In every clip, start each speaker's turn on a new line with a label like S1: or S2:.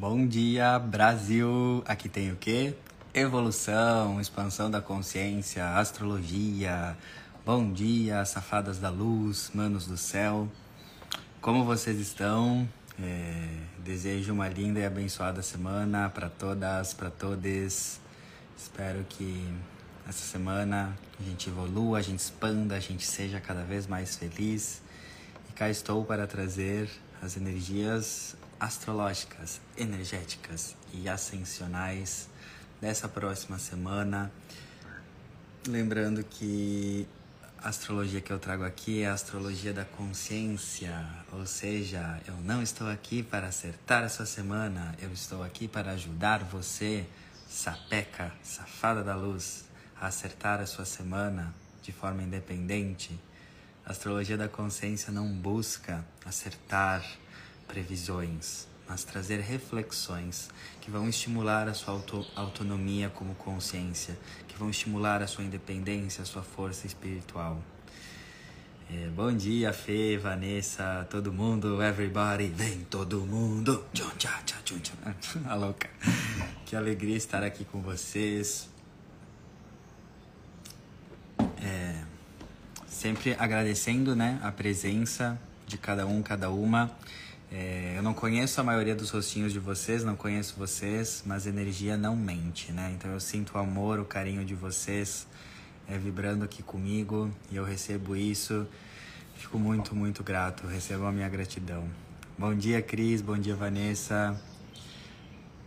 S1: Bom dia, Brasil! Aqui tem o quê? Evolução, expansão da consciência, astrologia. Bom dia, safadas da luz, manos do céu. Como vocês estão? É, desejo uma linda e abençoada semana para todas, para todos. Espero que essa semana a gente evolua, a gente expanda, a gente seja cada vez mais feliz. E cá estou para trazer as energias astrológicas, energéticas e ascensionais dessa próxima semana. Lembrando que a astrologia que eu trago aqui é a astrologia da consciência, ou seja, eu não estou aqui para acertar a sua semana, eu estou aqui para ajudar você, sapeca, safada da luz, a acertar a sua semana de forma independente. A astrologia da consciência não busca acertar previsões, mas trazer reflexões que vão estimular a sua auto autonomia como consciência, que vão estimular a sua independência, a sua força espiritual. É, bom dia, Fê, Vanessa, todo mundo, everybody, vem todo mundo. A louca. Que alegria estar aqui com vocês. É, sempre agradecendo né, a presença de cada um, cada uma. É, eu não conheço a maioria dos rostinhos de vocês, não conheço vocês, mas energia não mente, né? Então eu sinto o amor, o carinho de vocês é, vibrando aqui comigo e eu recebo isso. Fico muito, muito grato, recebo a minha gratidão. Bom dia, Cris, bom dia, Vanessa,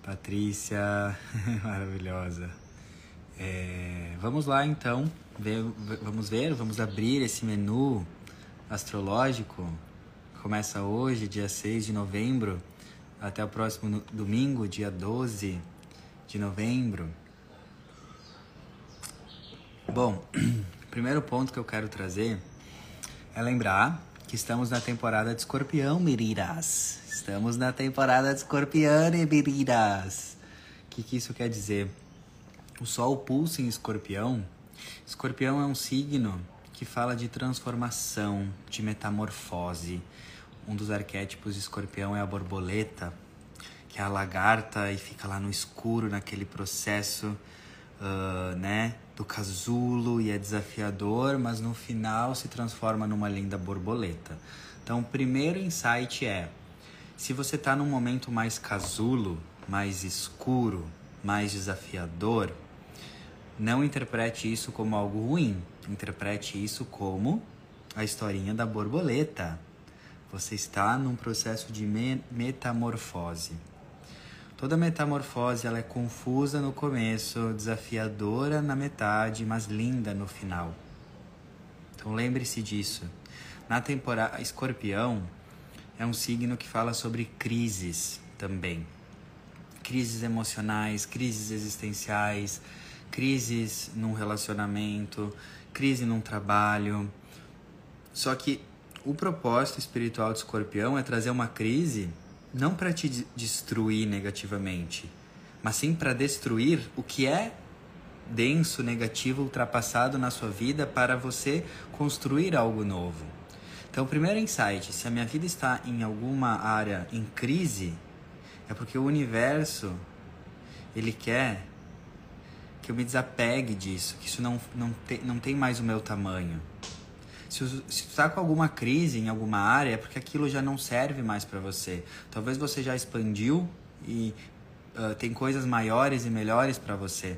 S1: Patrícia, maravilhosa. É, vamos lá então, ver, vamos ver, vamos abrir esse menu astrológico começa hoje, dia 6 de novembro, até o próximo domingo, dia 12 de novembro. Bom, primeiro ponto que eu quero trazer é lembrar que estamos na temporada de escorpião, miriras. Estamos na temporada de escorpião, miriras. O que, que isso quer dizer? O Sol pulsa em escorpião. Escorpião é um signo que fala de transformação, de metamorfose, um dos arquétipos de escorpião é a borboleta, que é a lagarta e fica lá no escuro naquele processo, uh, né, do casulo e é desafiador, mas no final se transforma numa linda borboleta. Então, o primeiro insight é: se você está num momento mais casulo, mais escuro, mais desafiador, não interprete isso como algo ruim. Interprete isso como a historinha da borboleta. Você está num processo de me metamorfose. Toda metamorfose ela é confusa no começo, desafiadora na metade, mas linda no final. Então lembre-se disso. Na temporada Escorpião é um signo que fala sobre crises também. Crises emocionais, crises existenciais, crises num relacionamento, crise num trabalho. Só que o propósito espiritual de escorpião é trazer uma crise não para te destruir negativamente, mas sim para destruir o que é denso, negativo, ultrapassado na sua vida para você construir algo novo. Então, o primeiro insight, se a minha vida está em alguma área em crise, é porque o universo ele quer que eu me desapegue disso, que isso não, não, te, não tem mais o meu tamanho. Se, você está com alguma crise em alguma área, é porque aquilo já não serve mais para você. Talvez você já expandiu e uh, tem coisas maiores e melhores para você.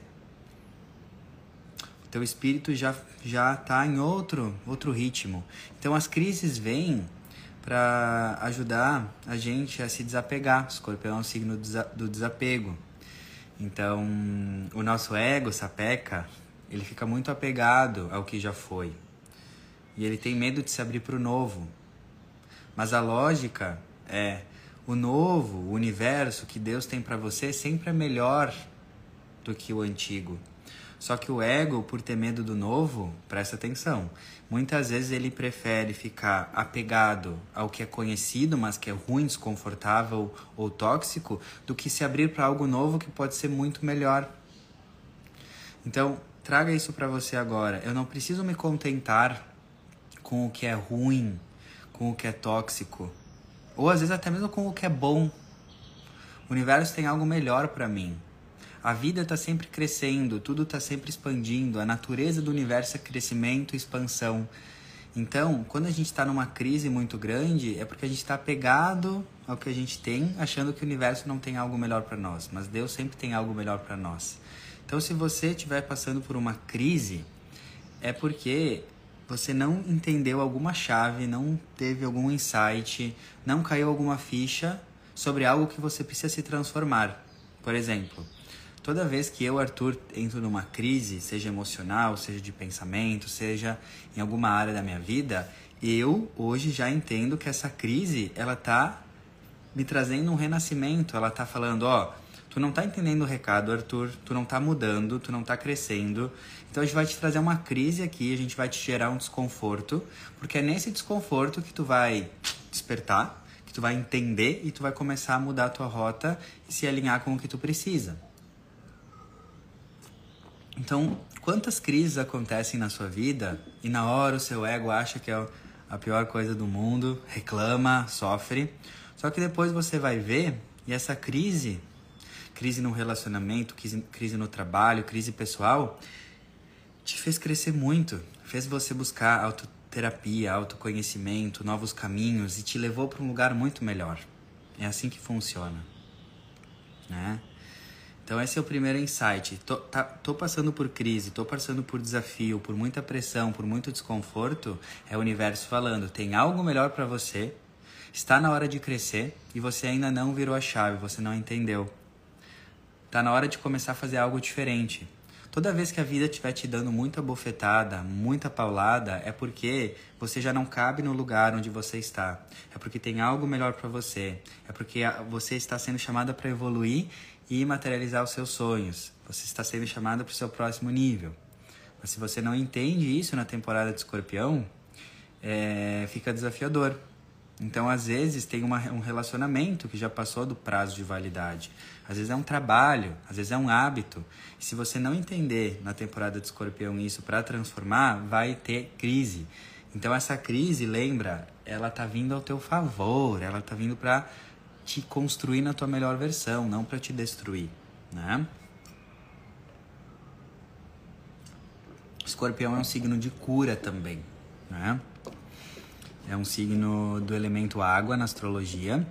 S1: O teu espírito já já está em outro outro ritmo. Então as crises vêm para ajudar a gente a se desapegar. O escorpião é um signo do desapego. Então, o nosso ego, sapeca, ele fica muito apegado ao que já foi. E ele tem medo de se abrir para o novo. Mas a lógica é: o novo, o universo que Deus tem para você sempre é melhor do que o antigo. Só que o ego, por ter medo do novo, presta atenção. Muitas vezes ele prefere ficar apegado ao que é conhecido, mas que é ruim, desconfortável ou tóxico, do que se abrir para algo novo que pode ser muito melhor. Então, traga isso para você agora. Eu não preciso me contentar com o que é ruim, com o que é tóxico, ou às vezes até mesmo com o que é bom. O universo tem algo melhor para mim. A vida está sempre crescendo, tudo está sempre expandindo. A natureza do universo é crescimento e expansão. Então, quando a gente está numa crise muito grande, é porque a gente está apegado ao que a gente tem, achando que o universo não tem algo melhor para nós. Mas Deus sempre tem algo melhor para nós. Então, se você estiver passando por uma crise, é porque você não entendeu alguma chave, não teve algum insight, não caiu alguma ficha sobre algo que você precisa se transformar. Por exemplo, toda vez que eu, Arthur, entro numa crise, seja emocional, seja de pensamento, seja em alguma área da minha vida, eu hoje já entendo que essa crise, ela tá me trazendo um renascimento, ela tá falando, ó, tu não tá entendendo o recado, Arthur, tu não tá mudando, tu não tá crescendo. Então a gente vai te trazer uma crise aqui, a gente vai te gerar um desconforto, porque é nesse desconforto que tu vai despertar, que tu vai entender e tu vai começar a mudar a tua rota e se alinhar com o que tu precisa. Então, quantas crises acontecem na sua vida e na hora o seu ego acha que é a pior coisa do mundo, reclama, sofre. Só que depois você vai ver e essa crise, crise no relacionamento, crise, crise no trabalho, crise pessoal, te fez crescer muito, fez você buscar autoterapia, autoconhecimento, novos caminhos e te levou para um lugar muito melhor. É assim que funciona, né? Então esse é o primeiro insight. Tô, tá, tô passando por crise, tô passando por desafio, por muita pressão, por muito desconforto. É o universo falando, tem algo melhor para você. Está na hora de crescer e você ainda não virou a chave, você não entendeu. Tá na hora de começar a fazer algo diferente. Toda vez que a vida estiver te dando muita bofetada, muita paulada, é porque você já não cabe no lugar onde você está. É porque tem algo melhor para você. É porque você está sendo chamada para evoluir e materializar os seus sonhos. Você está sendo chamado para o seu próximo nível. Mas se você não entende isso na temporada de escorpião, é, fica desafiador. Então, às vezes, tem uma, um relacionamento que já passou do prazo de validade. Às vezes é um trabalho, às vezes é um hábito. E se você não entender na temporada de escorpião isso para transformar, vai ter crise. Então, essa crise, lembra, ela tá vindo ao teu favor, ela tá vindo para te construir na tua melhor versão, não para te destruir, né? Escorpião é um signo de cura também, né? É um signo do elemento água na astrologia.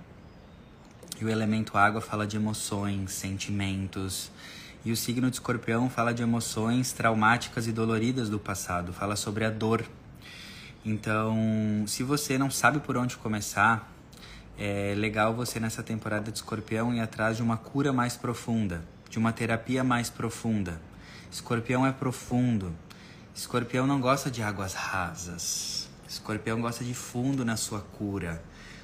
S1: O elemento água fala de emoções, sentimentos. E o signo de escorpião fala de emoções traumáticas e doloridas do passado, fala sobre a dor. Então, se você não sabe por onde começar, é legal você nessa temporada de escorpião ir atrás de uma cura mais profunda, de uma terapia mais profunda. Escorpião é profundo. Escorpião não gosta de águas rasas. Escorpião gosta de fundo na sua cura.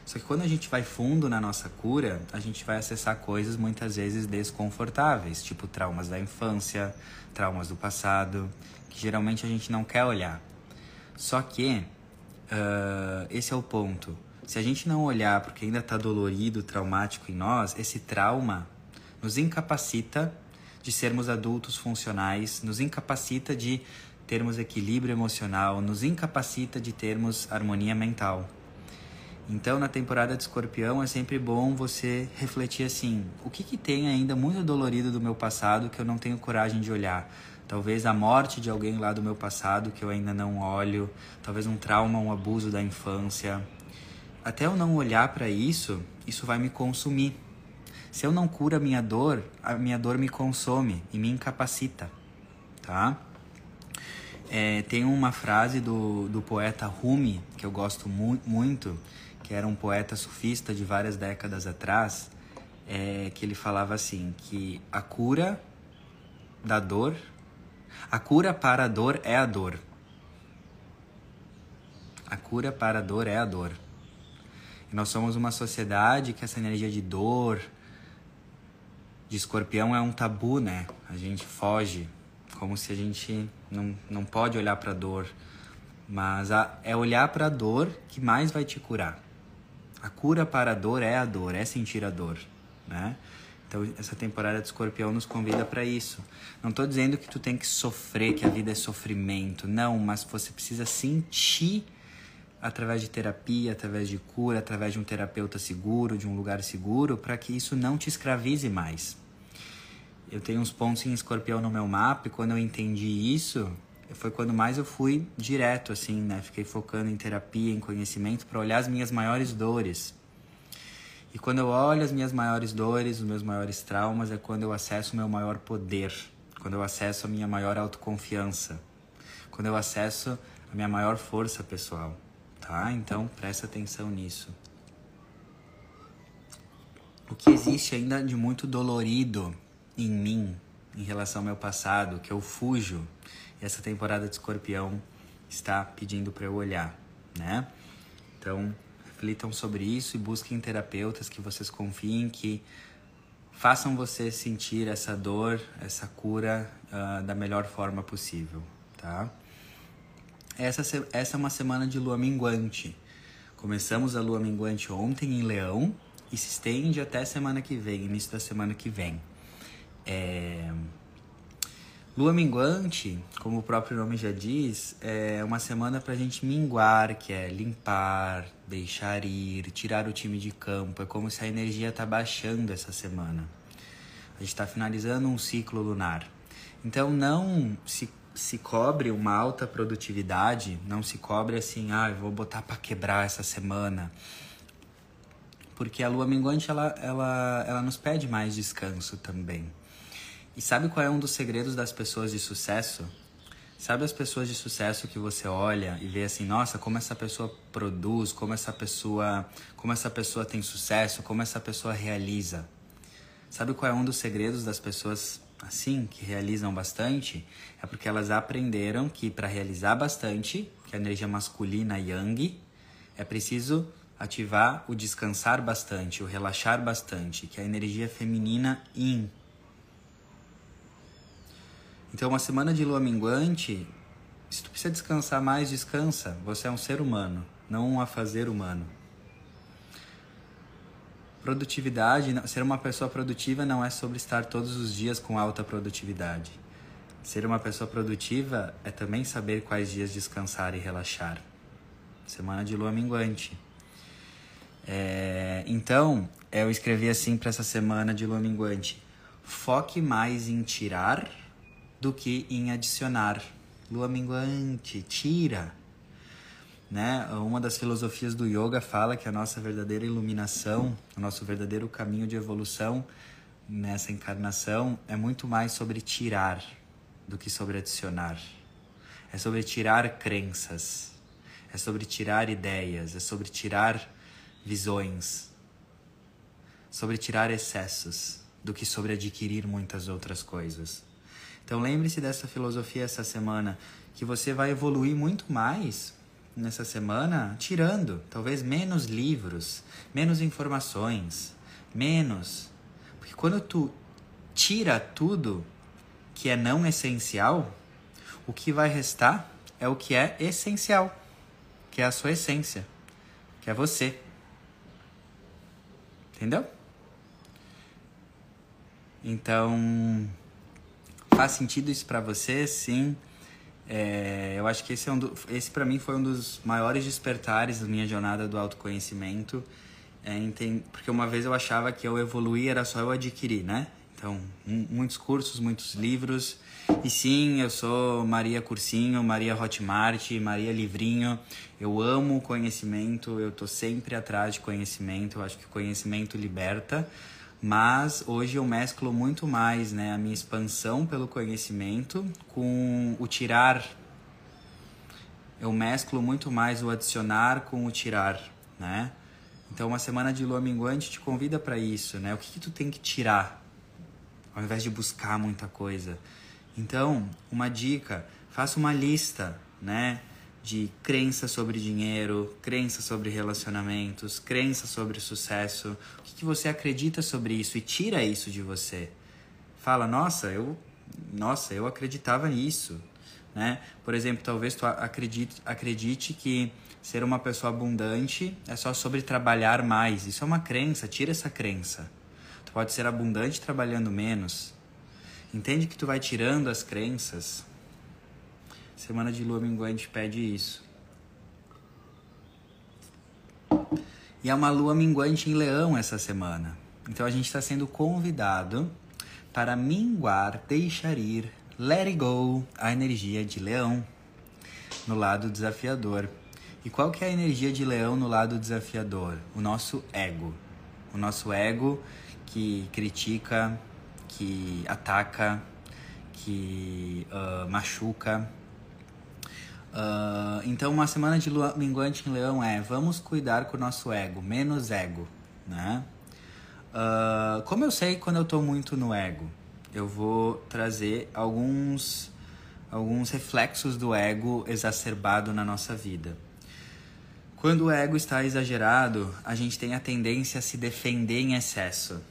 S1: Só que quando a gente vai fundo na nossa cura, a gente vai acessar coisas muitas vezes desconfortáveis, tipo traumas da infância, traumas do passado, que geralmente a gente não quer olhar. Só que uh, esse é o ponto se a gente não olhar porque ainda está dolorido, traumático em nós, esse trauma nos incapacita de sermos adultos funcionais, nos incapacita de termos equilíbrio emocional, nos incapacita de termos harmonia mental. Então, na temporada de escorpião, é sempre bom você refletir assim: o que, que tem ainda muito dolorido do meu passado que eu não tenho coragem de olhar? Talvez a morte de alguém lá do meu passado que eu ainda não olho, talvez um trauma, um abuso da infância, até eu não olhar para isso, isso vai me consumir. Se eu não curo a minha dor, a minha dor me consome e me incapacita, tá? É, tem uma frase do, do poeta Rumi que eu gosto mu muito, que era um poeta sufista de várias décadas atrás, é, que ele falava assim que a cura da dor, a cura para a dor é a dor. A cura para a dor é a dor. E nós somos uma sociedade que essa energia de dor, de escorpião é um tabu, né? A gente foge, como se a gente não, não pode olhar para a dor. Mas a, é olhar para a dor que mais vai te curar. A cura para a dor é a dor, é sentir a dor, né? Então essa temporada de escorpião nos convida para isso. Não estou dizendo que tu tem que sofrer, que a vida é sofrimento. Não, mas você precisa sentir através de terapia, através de cura, através de um terapeuta seguro, de um lugar seguro, para que isso não te escravize mais. Eu tenho uns pontos em escorpião no meu mapa e quando eu entendi isso, foi quando mais eu fui direto, assim, né? Fiquei focando em terapia, em conhecimento, para olhar as minhas maiores dores. E quando eu olho as minhas maiores dores, os meus maiores traumas, é quando eu acesso o meu maior poder, quando eu acesso a minha maior autoconfiança, quando eu acesso a minha maior força pessoal, tá? Então, presta atenção nisso. O que existe ainda de muito dolorido em mim, em relação ao meu passado, que eu fujo, e essa temporada de escorpião está pedindo para eu olhar, né? Então, reflitam sobre isso e busquem terapeutas que vocês confiem que façam você sentir essa dor, essa cura uh, da melhor forma possível, tá? Essa, essa é uma semana de lua minguante. Começamos a lua minguante ontem em Leão e se estende até semana que vem, início da semana que vem. É... Lua minguante, como o próprio nome já diz, é uma semana para a gente minguar, que é limpar, deixar ir, tirar o time de campo. É como se a energia tá baixando essa semana. A gente está finalizando um ciclo lunar. Então não se, se cobre uma alta produtividade, não se cobre assim, ah, eu vou botar para quebrar essa semana. Porque a lua minguante ela, ela, ela nos pede mais descanso também. E sabe qual é um dos segredos das pessoas de sucesso? Sabe as pessoas de sucesso que você olha e vê assim, nossa, como essa pessoa produz, como essa pessoa, como essa pessoa tem sucesso, como essa pessoa realiza. Sabe qual é um dos segredos das pessoas assim que realizam bastante? É porque elas aprenderam que para realizar bastante, que a energia masculina yang, é preciso ativar o descansar bastante, o relaxar bastante, que é a energia feminina yin. Então, uma semana de lua minguante, se tu precisa descansar mais, descansa. Você é um ser humano, não um afazer humano. Produtividade, ser uma pessoa produtiva não é sobre estar todos os dias com alta produtividade. Ser uma pessoa produtiva é também saber quais dias descansar e relaxar. Semana de lua minguante. É, então, eu escrevi assim para essa semana de lua minguante: foque mais em tirar do que em adicionar. Lua minguante, tira. Né? Uma das filosofias do yoga fala que a nossa verdadeira iluminação, o nosso verdadeiro caminho de evolução nessa encarnação é muito mais sobre tirar do que sobre adicionar. É sobre tirar crenças, é sobre tirar ideias, é sobre tirar visões, sobre tirar excessos do que sobre adquirir muitas outras coisas. Então lembre-se dessa filosofia essa semana, que você vai evoluir muito mais nessa semana tirando, talvez menos livros, menos informações, menos. Porque quando tu tira tudo que é não essencial, o que vai restar é o que é essencial, que é a sua essência, que é você. Entendeu? Então, faz sentido isso para você, sim. É, eu acho que esse, é um do, esse para mim foi um dos maiores despertares da minha jornada do autoconhecimento. É, porque uma vez eu achava que eu evoluir era só eu adquirir, né? Então, muitos cursos, muitos livros. E sim, eu sou Maria Cursinho, Maria Hotmart, Maria Livrinho. Eu amo conhecimento, eu tô sempre atrás de conhecimento. Eu acho que conhecimento liberta mas hoje eu mesclo muito mais né, a minha expansão pelo conhecimento com o tirar. Eu mesclo muito mais o adicionar com o tirar, né? Então, uma semana de lua minguante te convida para isso, né? O que, que tu tem que tirar, ao invés de buscar muita coisa. Então, uma dica: faça uma lista, né? De crença sobre dinheiro, crença sobre relacionamentos, crença sobre sucesso. O que, que você acredita sobre isso e tira isso de você. Fala, nossa, eu, nossa, eu acreditava nisso, né? Por exemplo, talvez tu acredite, acredite que ser uma pessoa abundante é só sobre trabalhar mais. Isso é uma crença, tira essa crença. Tu pode ser abundante trabalhando menos. Entende que tu vai tirando as crenças Semana de lua minguante pede isso. E é uma lua minguante em leão essa semana. Então a gente está sendo convidado para minguar, deixar ir, let it go, a energia de leão no lado desafiador. E qual que é a energia de leão no lado desafiador? O nosso ego. O nosso ego que critica, que ataca, que uh, machuca. Uh, então, uma semana de lua minguante em leão é vamos cuidar com o nosso ego, menos ego, né? Uh, como eu sei quando eu estou muito no ego? Eu vou trazer alguns, alguns reflexos do ego exacerbado na nossa vida. Quando o ego está exagerado, a gente tem a tendência a se defender em excesso.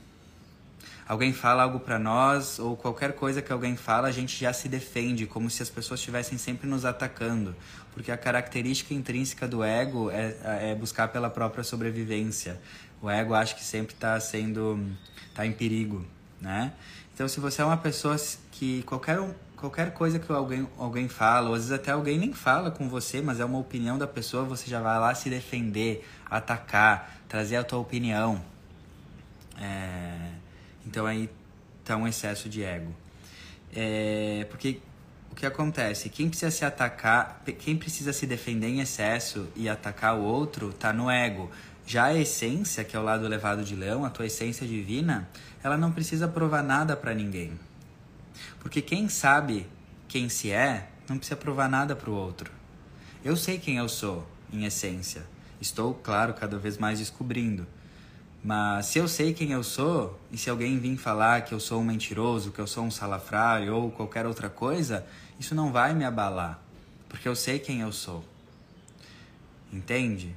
S1: Alguém fala algo para nós ou qualquer coisa que alguém fala, a gente já se defende, como se as pessoas estivessem sempre nos atacando, porque a característica intrínseca do ego é, é buscar pela própria sobrevivência. O ego acha que sempre está sendo, está em perigo, né? Então, se você é uma pessoa que qualquer qualquer coisa que alguém, alguém fala, ou às vezes até alguém nem fala com você, mas é uma opinião da pessoa, você já vai lá se defender, atacar, trazer a tua opinião. É, então aí tá um excesso de ego. É, porque o que acontece? Quem precisa se atacar, quem precisa se defender em excesso e atacar o outro, tá no ego. Já a essência, que é o lado elevado de leão, a tua essência divina, ela não precisa provar nada para ninguém. Porque quem sabe quem se é, não precisa provar nada para o outro. Eu sei quem eu sou, em essência. Estou, claro, cada vez mais descobrindo. Mas se eu sei quem eu sou, e se alguém vir falar que eu sou um mentiroso, que eu sou um salafrário ou qualquer outra coisa, isso não vai me abalar. Porque eu sei quem eu sou. Entende?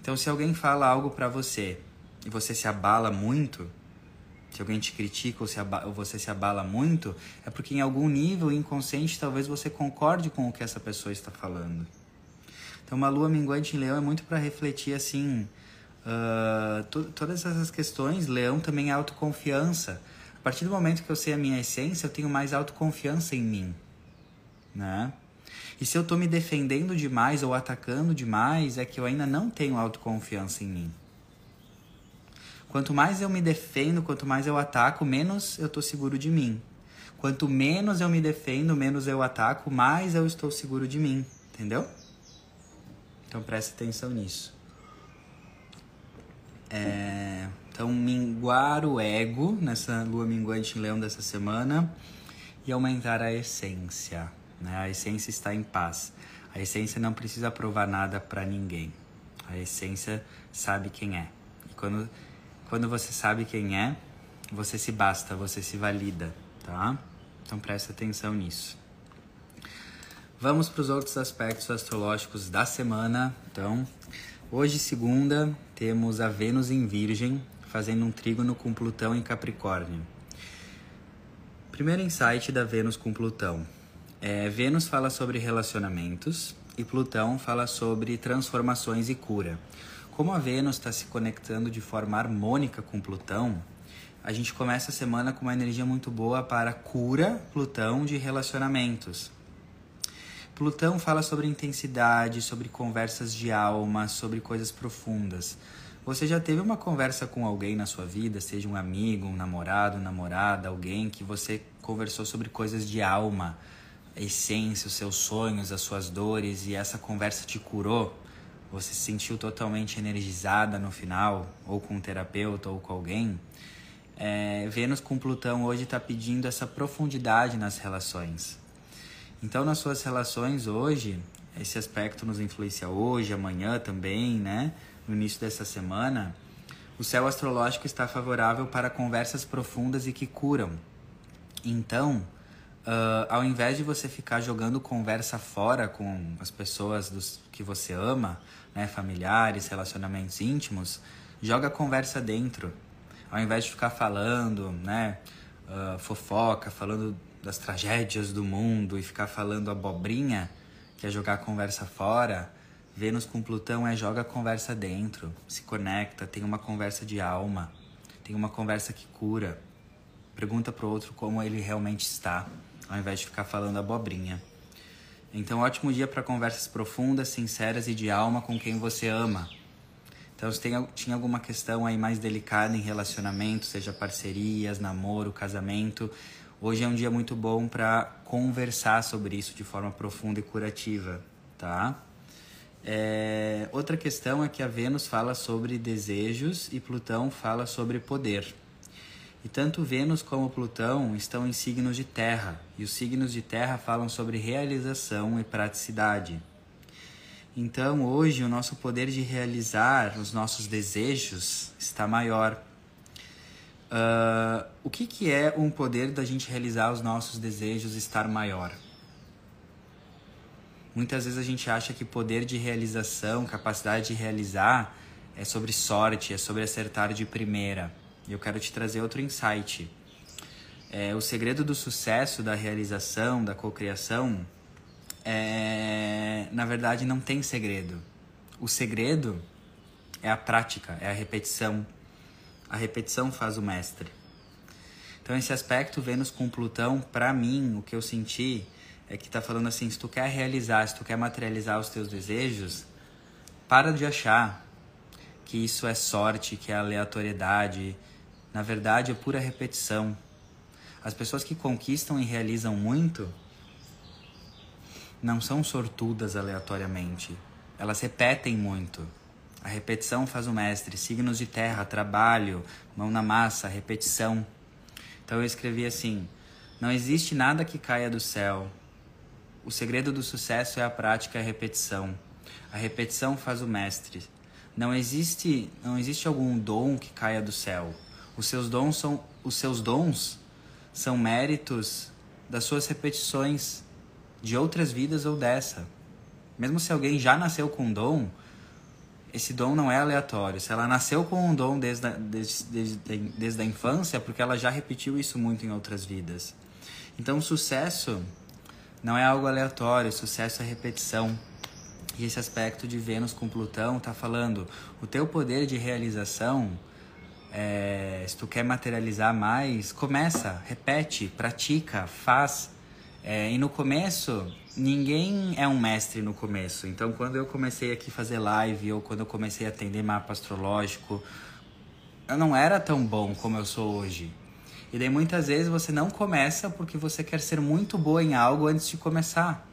S1: Então, se alguém fala algo para você e você se abala muito, se alguém te critica ou, se ou você se abala muito, é porque em algum nível inconsciente talvez você concorde com o que essa pessoa está falando. Então, uma lua minguante em leão é muito para refletir assim. Uh, to todas essas questões, leão também é autoconfiança. A partir do momento que eu sei a minha essência, eu tenho mais autoconfiança em mim, né? E se eu estou me defendendo demais ou atacando demais, é que eu ainda não tenho autoconfiança em mim. Quanto mais eu me defendo, quanto mais eu ataco, menos eu estou seguro de mim. Quanto menos eu me defendo, menos eu ataco, mais eu estou seguro de mim. Entendeu? Então preste atenção nisso. É, então, minguar o ego nessa lua minguante em leão dessa semana e aumentar a essência. Né? A essência está em paz. A essência não precisa provar nada para ninguém. A essência sabe quem é. E quando quando você sabe quem é, você se basta, você se valida, tá? Então presta atenção nisso. Vamos para os outros aspectos astrológicos da semana. Então, hoje, segunda, temos a Vênus em Virgem, fazendo um trígono com Plutão em Capricórnio. Primeiro insight da Vênus com Plutão. É, Vênus fala sobre relacionamentos e Plutão fala sobre transformações e cura. Como a Vênus está se conectando de forma harmônica com Plutão, a gente começa a semana com uma energia muito boa para cura Plutão de relacionamentos. Plutão fala sobre intensidade, sobre conversas de alma, sobre coisas profundas. Você já teve uma conversa com alguém na sua vida, seja um amigo, um namorado, namorada, alguém que você conversou sobre coisas de alma, a essência, os seus sonhos, as suas dores e essa conversa te curou? você se sentiu totalmente energizada no final, ou com um terapeuta ou com alguém, é, Vênus com Plutão hoje está pedindo essa profundidade nas relações. Então, nas suas relações hoje, esse aspecto nos influencia hoje, amanhã também, né? No início dessa semana, o céu astrológico está favorável para conversas profundas e que curam. Então, uh, ao invés de você ficar jogando conversa fora com as pessoas dos, que você ama, né, familiares, relacionamentos íntimos, joga conversa dentro. Ao invés de ficar falando, né, uh, fofoca, falando das tragédias do mundo e ficar falando abobrinha, que é jogar a conversa fora, Vênus com Plutão é joga a conversa dentro, se conecta, tem uma conversa de alma, tem uma conversa que cura. Pergunta pro outro como ele realmente está, ao invés de ficar falando abobrinha. Então, ótimo dia para conversas profundas, sinceras e de alma com quem você ama. Então, se tem, tinha alguma questão aí mais delicada em relacionamento, seja parcerias, namoro, casamento, hoje é um dia muito bom para conversar sobre isso de forma profunda e curativa, tá? É, outra questão é que a Vênus fala sobre desejos e Plutão fala sobre poder. E tanto Vênus como Plutão estão em signos de terra, e os signos de terra falam sobre realização e praticidade. Então, hoje, o nosso poder de realizar os nossos desejos está maior. Uh, o que, que é um poder da gente realizar os nossos desejos estar maior? Muitas vezes a gente acha que poder de realização, capacidade de realizar, é sobre sorte, é sobre acertar de primeira. E eu quero te trazer outro insight. É, o segredo do sucesso, da realização, da cocriação, é, na verdade não tem segredo. O segredo é a prática, é a repetição. A repetição faz o mestre. Então esse aspecto Vênus com Plutão, para mim, o que eu senti é que tá falando assim, se tu quer realizar, se tu quer materializar os teus desejos, para de achar que isso é sorte, que é aleatoriedade, na verdade, é pura repetição. As pessoas que conquistam e realizam muito não são sortudas aleatoriamente. Elas repetem muito. A repetição faz o mestre. Signos de terra, trabalho, mão na massa, repetição. Então eu escrevi assim: Não existe nada que caia do céu. O segredo do sucesso é a prática e a repetição. A repetição faz o mestre. Não existe, não existe algum dom que caia do céu. Os seus dons são os seus dons são méritos das suas repetições de outras vidas ou dessa. Mesmo se alguém já nasceu com dom, esse dom não é aleatório. Se ela nasceu com um dom desde a, desde, desde, desde a infância, é porque ela já repetiu isso muito em outras vidas. Então, sucesso não é algo aleatório, sucesso é repetição. E esse aspecto de Vênus com Plutão está falando: o teu poder de realização é, se tu quer materializar mais, começa, repete, pratica, faz. É, e no começo, ninguém é um mestre no começo. Então, quando eu comecei aqui a fazer live ou quando eu comecei a atender mapa astrológico, eu não era tão bom como eu sou hoje. E daí muitas vezes você não começa porque você quer ser muito boa em algo antes de começar.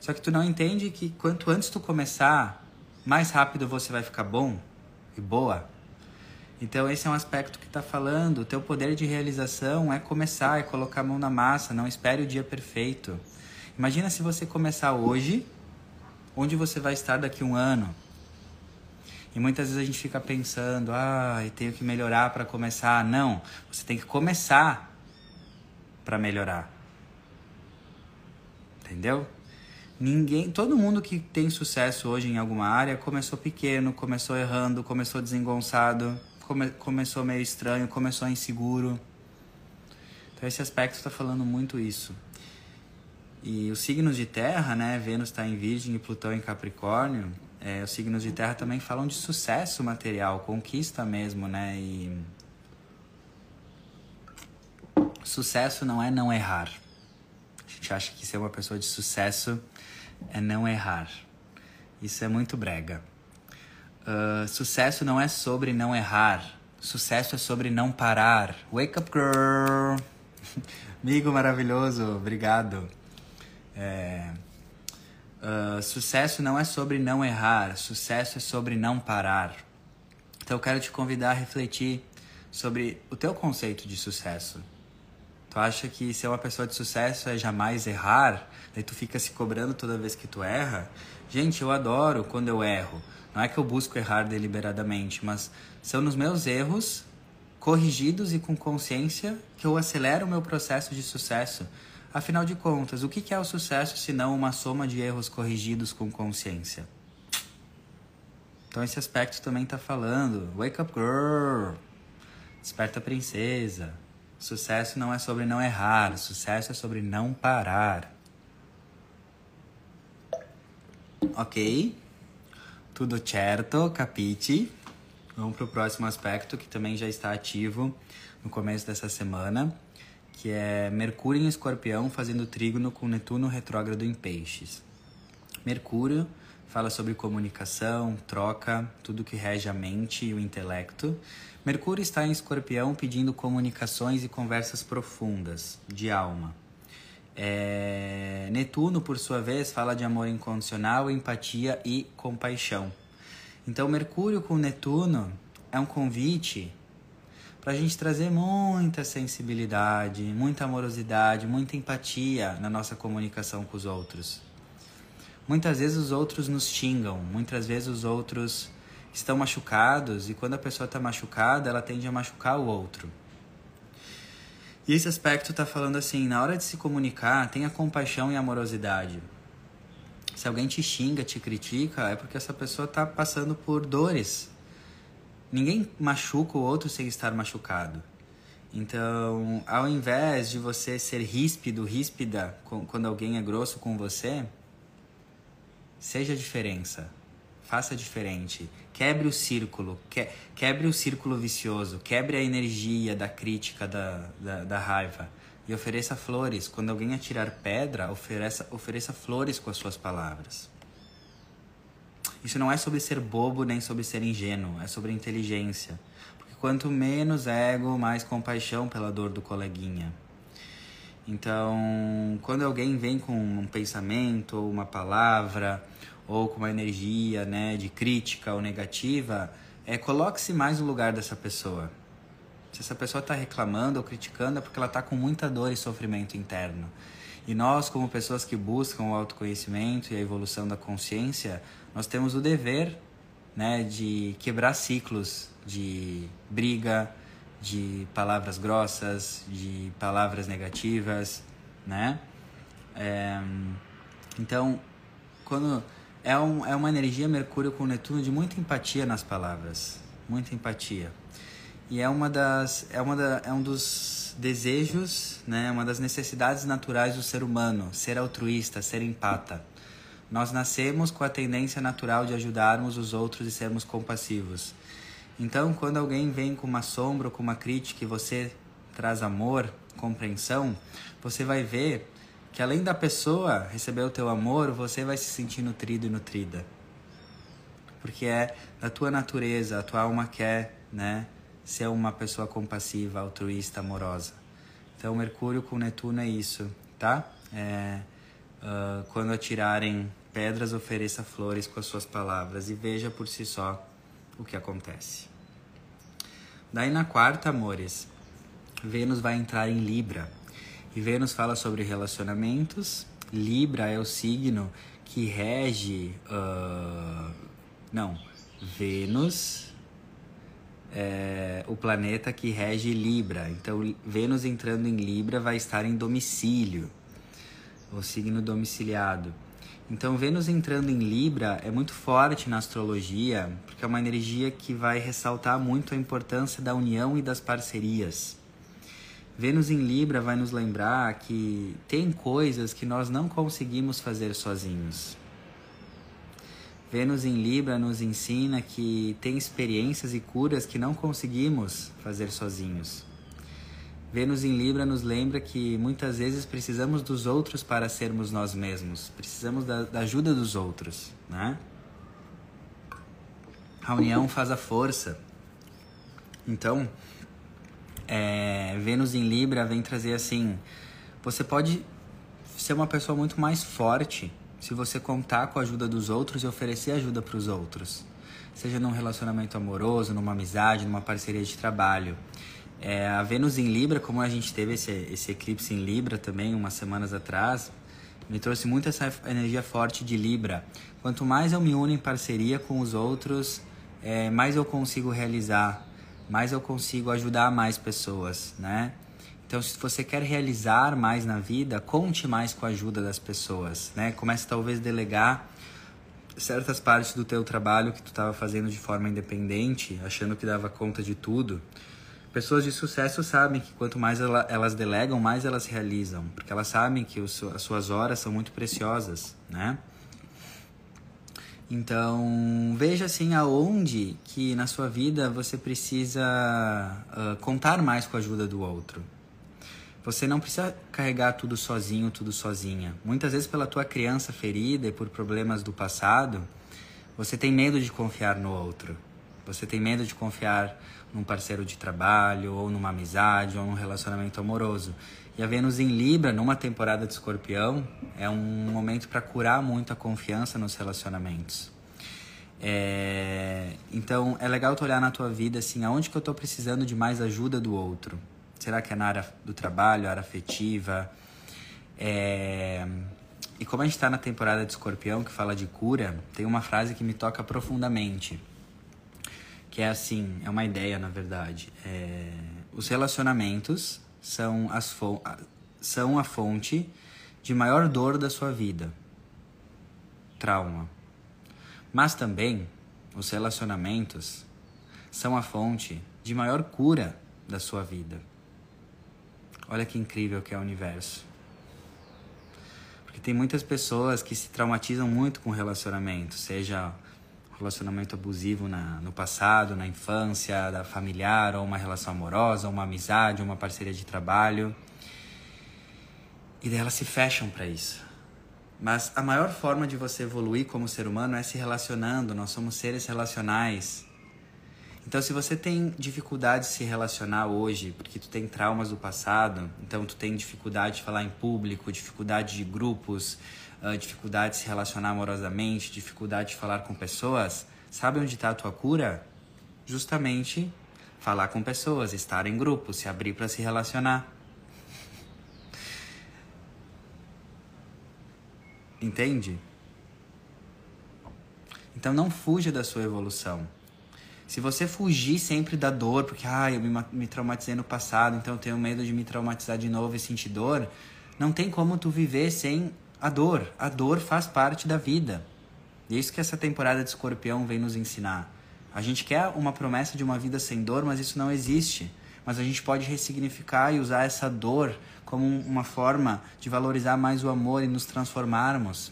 S1: Só que tu não entende que quanto antes tu começar, mais rápido você vai ficar bom e boa. Então esse é um aspecto que está falando. O teu poder de realização é começar, é colocar a mão na massa. Não espere o dia perfeito. Imagina se você começar hoje, onde você vai estar daqui a um ano. E muitas vezes a gente fica pensando, ah, eu tenho que melhorar para começar. Não, você tem que começar para melhorar. Entendeu? Ninguém, todo mundo que tem sucesso hoje em alguma área começou pequeno, começou errando, começou desengonçado come, começou meio estranho, começou inseguro. Então esse aspecto está falando muito isso. E os signos de terra, né? Vênus está em Virgem e Plutão em Capricórnio. É, os signos de terra também falam de sucesso material, conquista mesmo, né? E sucesso não é não errar. A gente acha que ser uma pessoa de sucesso é não errar. Isso é muito brega. Uh, sucesso não é sobre não errar. Sucesso é sobre não parar. Wake up, girl! Amigo maravilhoso, obrigado. É, uh, sucesso não é sobre não errar. Sucesso é sobre não parar. Então eu quero te convidar a refletir sobre o teu conceito de sucesso. Tu acha que ser uma pessoa de sucesso é jamais errar? Daí tu fica se cobrando toda vez que tu erra? Gente, eu adoro quando eu erro. Não é que eu busco errar deliberadamente, mas são nos meus erros corrigidos e com consciência que eu acelero o meu processo de sucesso. Afinal de contas, o que é o sucesso se não uma soma de erros corrigidos com consciência? Então esse aspecto também está falando. Wake up girl. Desperta princesa. Sucesso não é sobre não errar, sucesso é sobre não parar. Ok? Tudo certo, capite. Vamos para o próximo aspecto que também já está ativo no começo dessa semana. Que é Mercúrio em Escorpião fazendo trígono com Netuno retrógrado em Peixes. Mercúrio fala sobre comunicação, troca, tudo que rege a mente e o intelecto. Mercúrio está em Escorpião pedindo comunicações e conversas profundas, de alma. É... Netuno, por sua vez, fala de amor incondicional, empatia e compaixão. Então, Mercúrio com Netuno é um convite para a gente trazer muita sensibilidade, muita amorosidade, muita empatia na nossa comunicação com os outros. Muitas vezes os outros nos xingam, muitas vezes os outros estão machucados e quando a pessoa está machucada, ela tende a machucar o outro. E esse aspecto está falando assim: na hora de se comunicar, tenha compaixão e amorosidade. Se alguém te xinga, te critica, é porque essa pessoa está passando por dores Ninguém machuca o outro sem estar machucado. Então, ao invés de você ser ríspido, ríspida quando alguém é grosso com você, seja diferença. Faça diferente. Quebre o círculo. Que, quebre o círculo vicioso. Quebre a energia da crítica, da, da, da raiva. E ofereça flores. Quando alguém atirar pedra, ofereça, ofereça flores com as suas palavras. Isso não é sobre ser bobo nem sobre ser ingênuo, é sobre inteligência. Porque quanto menos ego, mais compaixão pela dor do coleguinha. Então, quando alguém vem com um pensamento, ou uma palavra, ou com uma energia né, de crítica ou negativa, é, coloque-se mais no lugar dessa pessoa. Se essa pessoa está reclamando ou criticando, é porque ela está com muita dor e sofrimento interno. E nós, como pessoas que buscam o autoconhecimento e a evolução da consciência, nós temos o dever né, de quebrar ciclos de briga, de palavras grossas, de palavras negativas, né? É, então, quando é, um, é uma energia Mercúrio com Netuno de muita empatia nas palavras, muita empatia. E é uma das é uma da, é um dos desejos, né, uma das necessidades naturais do ser humano, ser altruísta, ser empata. Nós nascemos com a tendência natural de ajudarmos os outros e sermos compassivos. Então, quando alguém vem com uma sombra ou com uma crítica e você traz amor, compreensão, você vai ver que além da pessoa receber o teu amor, você vai se sentir nutrido e nutrida. Porque é da tua natureza, a tua alma quer, né, ser uma pessoa compassiva, altruísta, amorosa. Então, Mercúrio com Netuno é isso, tá? É, uh, quando atirarem pedras, ofereça flores com as suas palavras e veja por si só o que acontece. Daí na quarta, amores, Vênus vai entrar em Libra. E Vênus fala sobre relacionamentos. Libra é o signo que rege. Uh, não, Vênus é o planeta que rege Libra. Então, Vênus entrando em Libra vai estar em domicílio o signo domiciliado. Então, Vênus entrando em Libra é muito forte na astrologia, porque é uma energia que vai ressaltar muito a importância da união e das parcerias. Vênus em Libra vai nos lembrar que tem coisas que nós não conseguimos fazer sozinhos. Vênus em Libra nos ensina que tem experiências e curas que não conseguimos fazer sozinhos. Vênus em Libra nos lembra que muitas vezes precisamos dos outros para sermos nós mesmos. Precisamos da, da ajuda dos outros, né? A união faz a força. Então, é, Vênus em Libra vem trazer assim: você pode ser uma pessoa muito mais forte se você contar com a ajuda dos outros e oferecer ajuda para os outros, seja num relacionamento amoroso, numa amizade, numa parceria de trabalho. É, a Vênus em Libra, como a gente teve esse, esse eclipse em Libra também, umas semanas atrás, me trouxe muito essa energia forte de Libra. Quanto mais eu me uno em parceria com os outros, é, mais eu consigo realizar, mais eu consigo ajudar mais pessoas, né? Então, se você quer realizar mais na vida, conte mais com a ajuda das pessoas, né? Comece talvez a delegar certas partes do teu trabalho que tu estava fazendo de forma independente, achando que dava conta de tudo Pessoas de sucesso sabem que quanto mais elas delegam, mais elas realizam, porque elas sabem que as suas horas são muito preciosas, né? Então, veja assim aonde que na sua vida você precisa uh, contar mais com a ajuda do outro. Você não precisa carregar tudo sozinho, tudo sozinha. Muitas vezes, pela tua criança ferida e por problemas do passado, você tem medo de confiar no outro. Você tem medo de confiar num parceiro de trabalho, ou numa amizade, ou num relacionamento amoroso. E a Vênus em Libra, numa temporada de escorpião, é um momento para curar muito a confiança nos relacionamentos. É... Então, é legal tu olhar na tua vida assim, aonde que eu estou precisando de mais ajuda do outro? Será que é na área do trabalho, área afetiva? É... E como a gente está na temporada de escorpião, que fala de cura, tem uma frase que me toca profundamente que é assim, é uma ideia na verdade. É, os relacionamentos são, as são a fonte de maior dor da sua vida, trauma. Mas também os relacionamentos são a fonte de maior cura da sua vida. Olha que incrível que é o universo. Porque tem muitas pessoas que se traumatizam muito com relacionamento, seja relacionamento abusivo na, no passado, na infância, da familiar, ou uma relação amorosa, uma amizade, uma parceria de trabalho. E daí elas se fecham para isso. Mas a maior forma de você evoluir como ser humano é se relacionando, nós somos seres relacionais. Então, se você tem dificuldade de se relacionar hoje, porque tu tem traumas do passado, então tu tem dificuldade de falar em público, dificuldade de grupos, uh, dificuldade de se relacionar amorosamente, dificuldade de falar com pessoas, sabe onde está a tua cura? Justamente falar com pessoas, estar em grupo, se abrir para se relacionar. Entende? Então não fuja da sua evolução. Se você fugir sempre da dor, porque ah, eu me, me traumatizei no passado, então eu tenho medo de me traumatizar de novo e sentir dor, não tem como tu viver sem a dor. A dor faz parte da vida. E é isso que essa temporada de escorpião vem nos ensinar. A gente quer uma promessa de uma vida sem dor, mas isso não existe. Mas a gente pode ressignificar e usar essa dor como uma forma de valorizar mais o amor e nos transformarmos.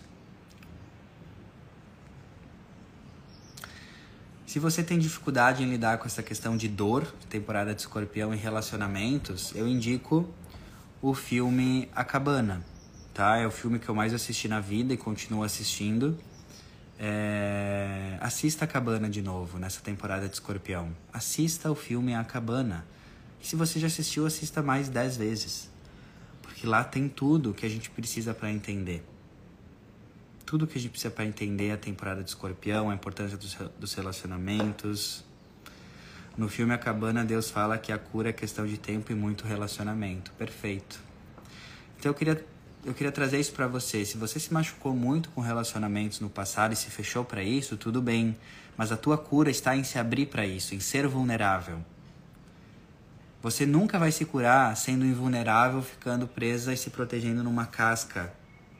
S1: Se você tem dificuldade em lidar com essa questão de dor, temporada de escorpião e relacionamentos, eu indico o filme A Cabana tá? É o filme que eu mais assisti na vida e continuo assistindo. É... Assista A Cabana de novo nessa temporada de Escorpião. Assista o filme A Cabana. E se você já assistiu, assista mais dez vezes. Porque lá tem tudo que a gente precisa para entender. Tudo que a gente precisa para entender a temporada de Escorpião, a importância dos relacionamentos. No filme A Cabana, Deus fala que a cura é questão de tempo e muito relacionamento. Perfeito. Então eu queria eu queria trazer isso para você. Se você se machucou muito com relacionamentos no passado e se fechou para isso, tudo bem. Mas a tua cura está em se abrir para isso, em ser vulnerável. Você nunca vai se curar sendo invulnerável, ficando presa e se protegendo numa casca,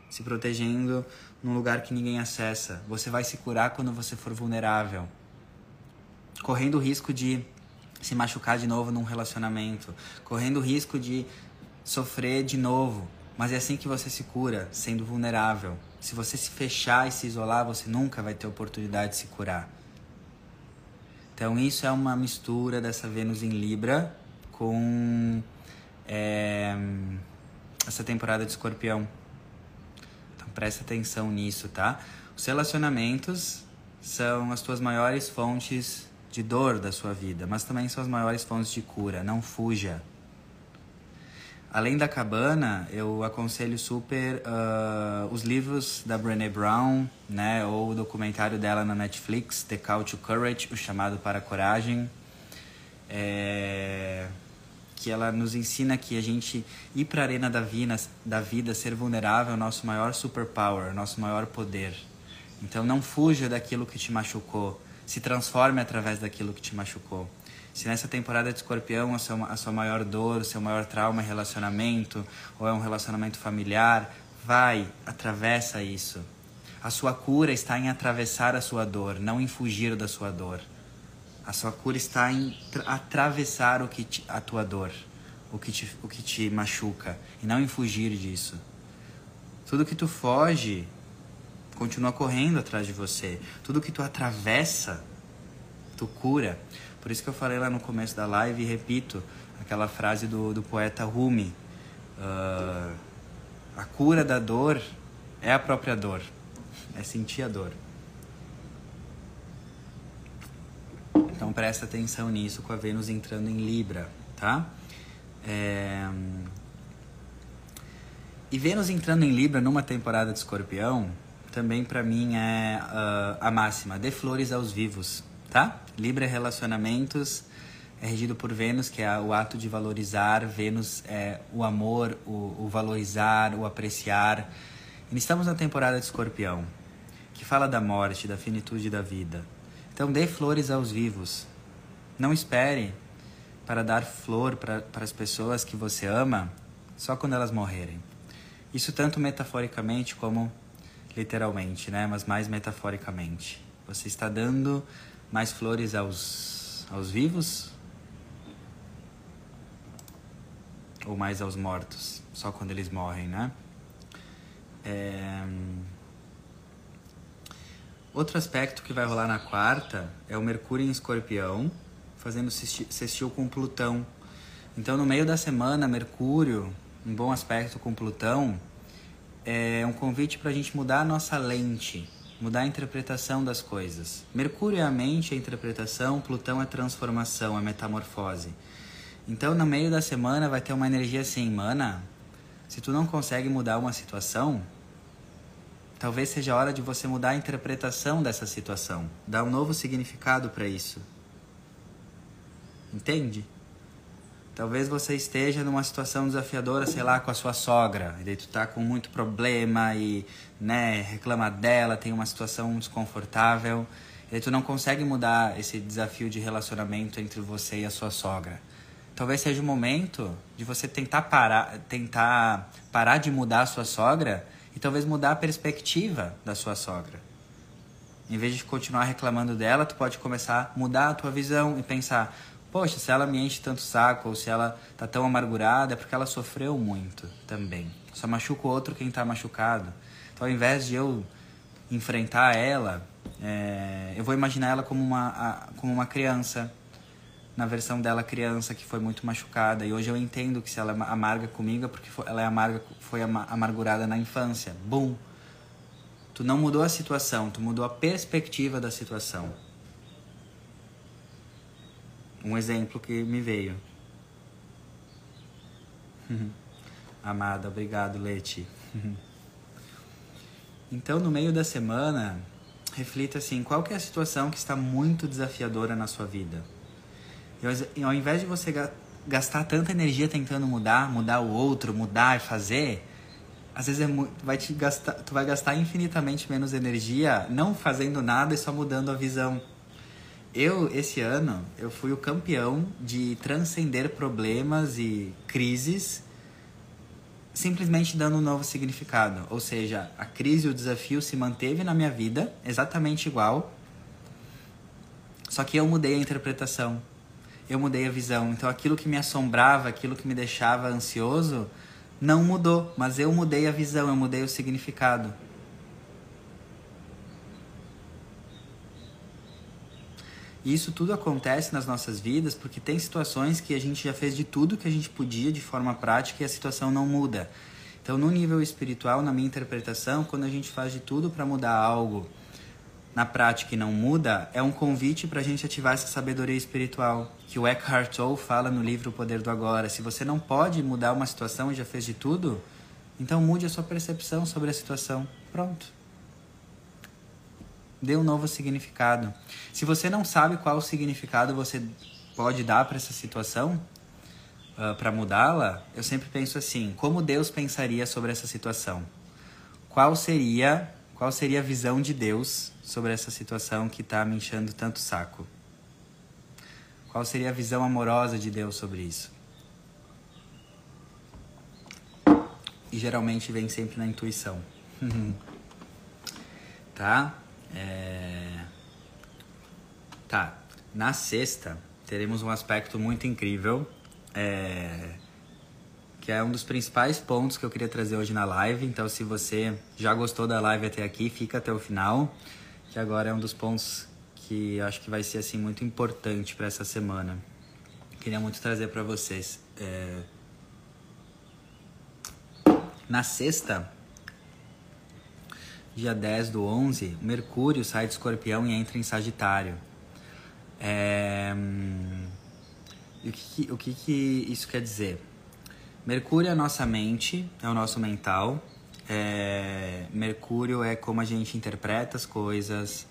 S1: se protegendo num lugar que ninguém acessa. Você vai se curar quando você for vulnerável, correndo o risco de se machucar de novo num relacionamento, correndo o risco de sofrer de novo, mas é assim que você se cura, sendo vulnerável. Se você se fechar e se isolar, você nunca vai ter oportunidade de se curar. Então, isso é uma mistura dessa Vênus em Libra com é, essa temporada de escorpião. Então, presta atenção nisso, tá? Os relacionamentos são as tuas maiores fontes de dor da sua vida, mas também são as maiores fontes de cura. Não fuja. Além da cabana, eu aconselho super uh, os livros da Brené Brown, né, ou o documentário dela na Netflix, The Call to Courage, o chamado para a coragem, é... que ela nos ensina que a gente ir para a arena da vida, da vida, ser vulnerável, é o nosso maior superpower, nosso maior poder. Então não fuja daquilo que te machucou, se transforme através daquilo que te machucou. Se nessa temporada de escorpião a sua, a sua maior dor, o seu maior trauma é relacionamento, ou é um relacionamento familiar, vai, atravessa isso. A sua cura está em atravessar a sua dor, não em fugir da sua dor. A sua cura está em atravessar o que te, a tua dor, o que, te, o que te machuca, e não em fugir disso. Tudo que tu foge continua correndo atrás de você. Tudo que tu atravessa, tu cura. Por isso que eu falei lá no começo da live e repito aquela frase do, do poeta Rumi. Uh, a cura da dor é a própria dor, é sentir a dor. Então presta atenção nisso com a Vênus entrando em Libra, tá? É... E Vênus entrando em Libra numa temporada de Escorpião, também para mim é uh, a máxima: dê flores aos vivos, tá? Libra é relacionamentos, é regido por Vênus, que é o ato de valorizar. Vênus é o amor, o, o valorizar, o apreciar. E estamos na temporada de Escorpião, que fala da morte, da finitude da vida. Então dê flores aos vivos. Não espere para dar flor para as pessoas que você ama só quando elas morrerem. Isso tanto metaforicamente como literalmente, né? Mas mais metaforicamente. Você está dando mais flores aos, aos vivos ou mais aos mortos, só quando eles morrem, né? É... Outro aspecto que vai rolar na quarta é o Mercúrio em Escorpião, fazendo sextil com Plutão. Então, no meio da semana, Mercúrio, um bom aspecto com Plutão, é um convite para a gente mudar a nossa lente, mudar a interpretação das coisas. Mercúrio é a mente, a interpretação, Plutão é transformação, é metamorfose. Então, no meio da semana, vai ter uma energia assim, mana, se tu não consegue mudar uma situação, Talvez seja a hora de você mudar a interpretação dessa situação, dar um novo significado para isso. Entende? Talvez você esteja numa situação desafiadora, sei lá, com a sua sogra, e daí tu tá com muito problema e, né, reclama dela, tem uma situação desconfortável, e tu não consegue mudar esse desafio de relacionamento entre você e a sua sogra. Talvez seja o momento de você tentar parar, tentar parar de mudar a sua sogra e talvez mudar a perspectiva da sua sogra. Em vez de continuar reclamando dela, tu pode começar a mudar a tua visão e pensar: poxa, se ela me enche tanto saco ou se ela tá tão amargurada, é porque ela sofreu muito também. Só machuca o outro quem tá machucado. Então, ao invés de eu enfrentar ela, é, eu vou imaginar ela como uma, a, como uma criança na versão dela criança que foi muito machucada e hoje eu entendo que se ela é amarga comigo é porque ela é amarga foi amargurada na infância. Bum. Tu não mudou a situação, tu mudou a perspectiva da situação. Um exemplo que me veio. Amada, obrigado, Leti. então, no meio da semana, reflita assim, qual que é a situação que está muito desafiadora na sua vida? E ao invés de você gastar tanta energia tentando mudar, mudar o outro, mudar e fazer, às vezes é muito, vai te gastar, tu vai gastar infinitamente menos energia não fazendo nada e só mudando a visão. Eu esse ano eu fui o campeão de transcender problemas e crises simplesmente dando um novo significado. Ou seja, a crise e o desafio se manteve na minha vida exatamente igual, só que eu mudei a interpretação eu mudei a visão. Então aquilo que me assombrava, aquilo que me deixava ansioso, não mudou, mas eu mudei a visão, eu mudei o significado. E isso tudo acontece nas nossas vidas porque tem situações que a gente já fez de tudo que a gente podia de forma prática e a situação não muda. Então, no nível espiritual, na minha interpretação, quando a gente faz de tudo para mudar algo na prática e não muda, é um convite para a gente ativar essa sabedoria espiritual que o Eckhart Tolle fala no livro O Poder do Agora. Se você não pode mudar uma situação e já fez de tudo, então mude a sua percepção sobre a situação. Pronto. Dê um novo significado. Se você não sabe qual significado você pode dar para essa situação, uh, ah, para mudá-la, eu sempre penso assim: como Deus pensaria sobre essa situação? Qual seria qual seria a visão de Deus sobre essa situação que está me enchendo tanto saco? Qual seria a visão amorosa de Deus sobre isso? E geralmente vem sempre na intuição. tá? É... Tá. Na sexta, teremos um aspecto muito incrível. É que é um dos principais pontos que eu queria trazer hoje na live. Então, se você já gostou da live até aqui, fica até o final, que agora é um dos pontos que acho que vai ser assim muito importante para essa semana. Queria muito trazer para vocês. É... Na sexta, dia 10 do 11, Mercúrio sai de escorpião e entra em Sagitário. É... O, que, o que, que isso quer dizer? Mercúrio é a nossa mente, é o nosso mental. É... Mercúrio é como a gente interpreta as coisas.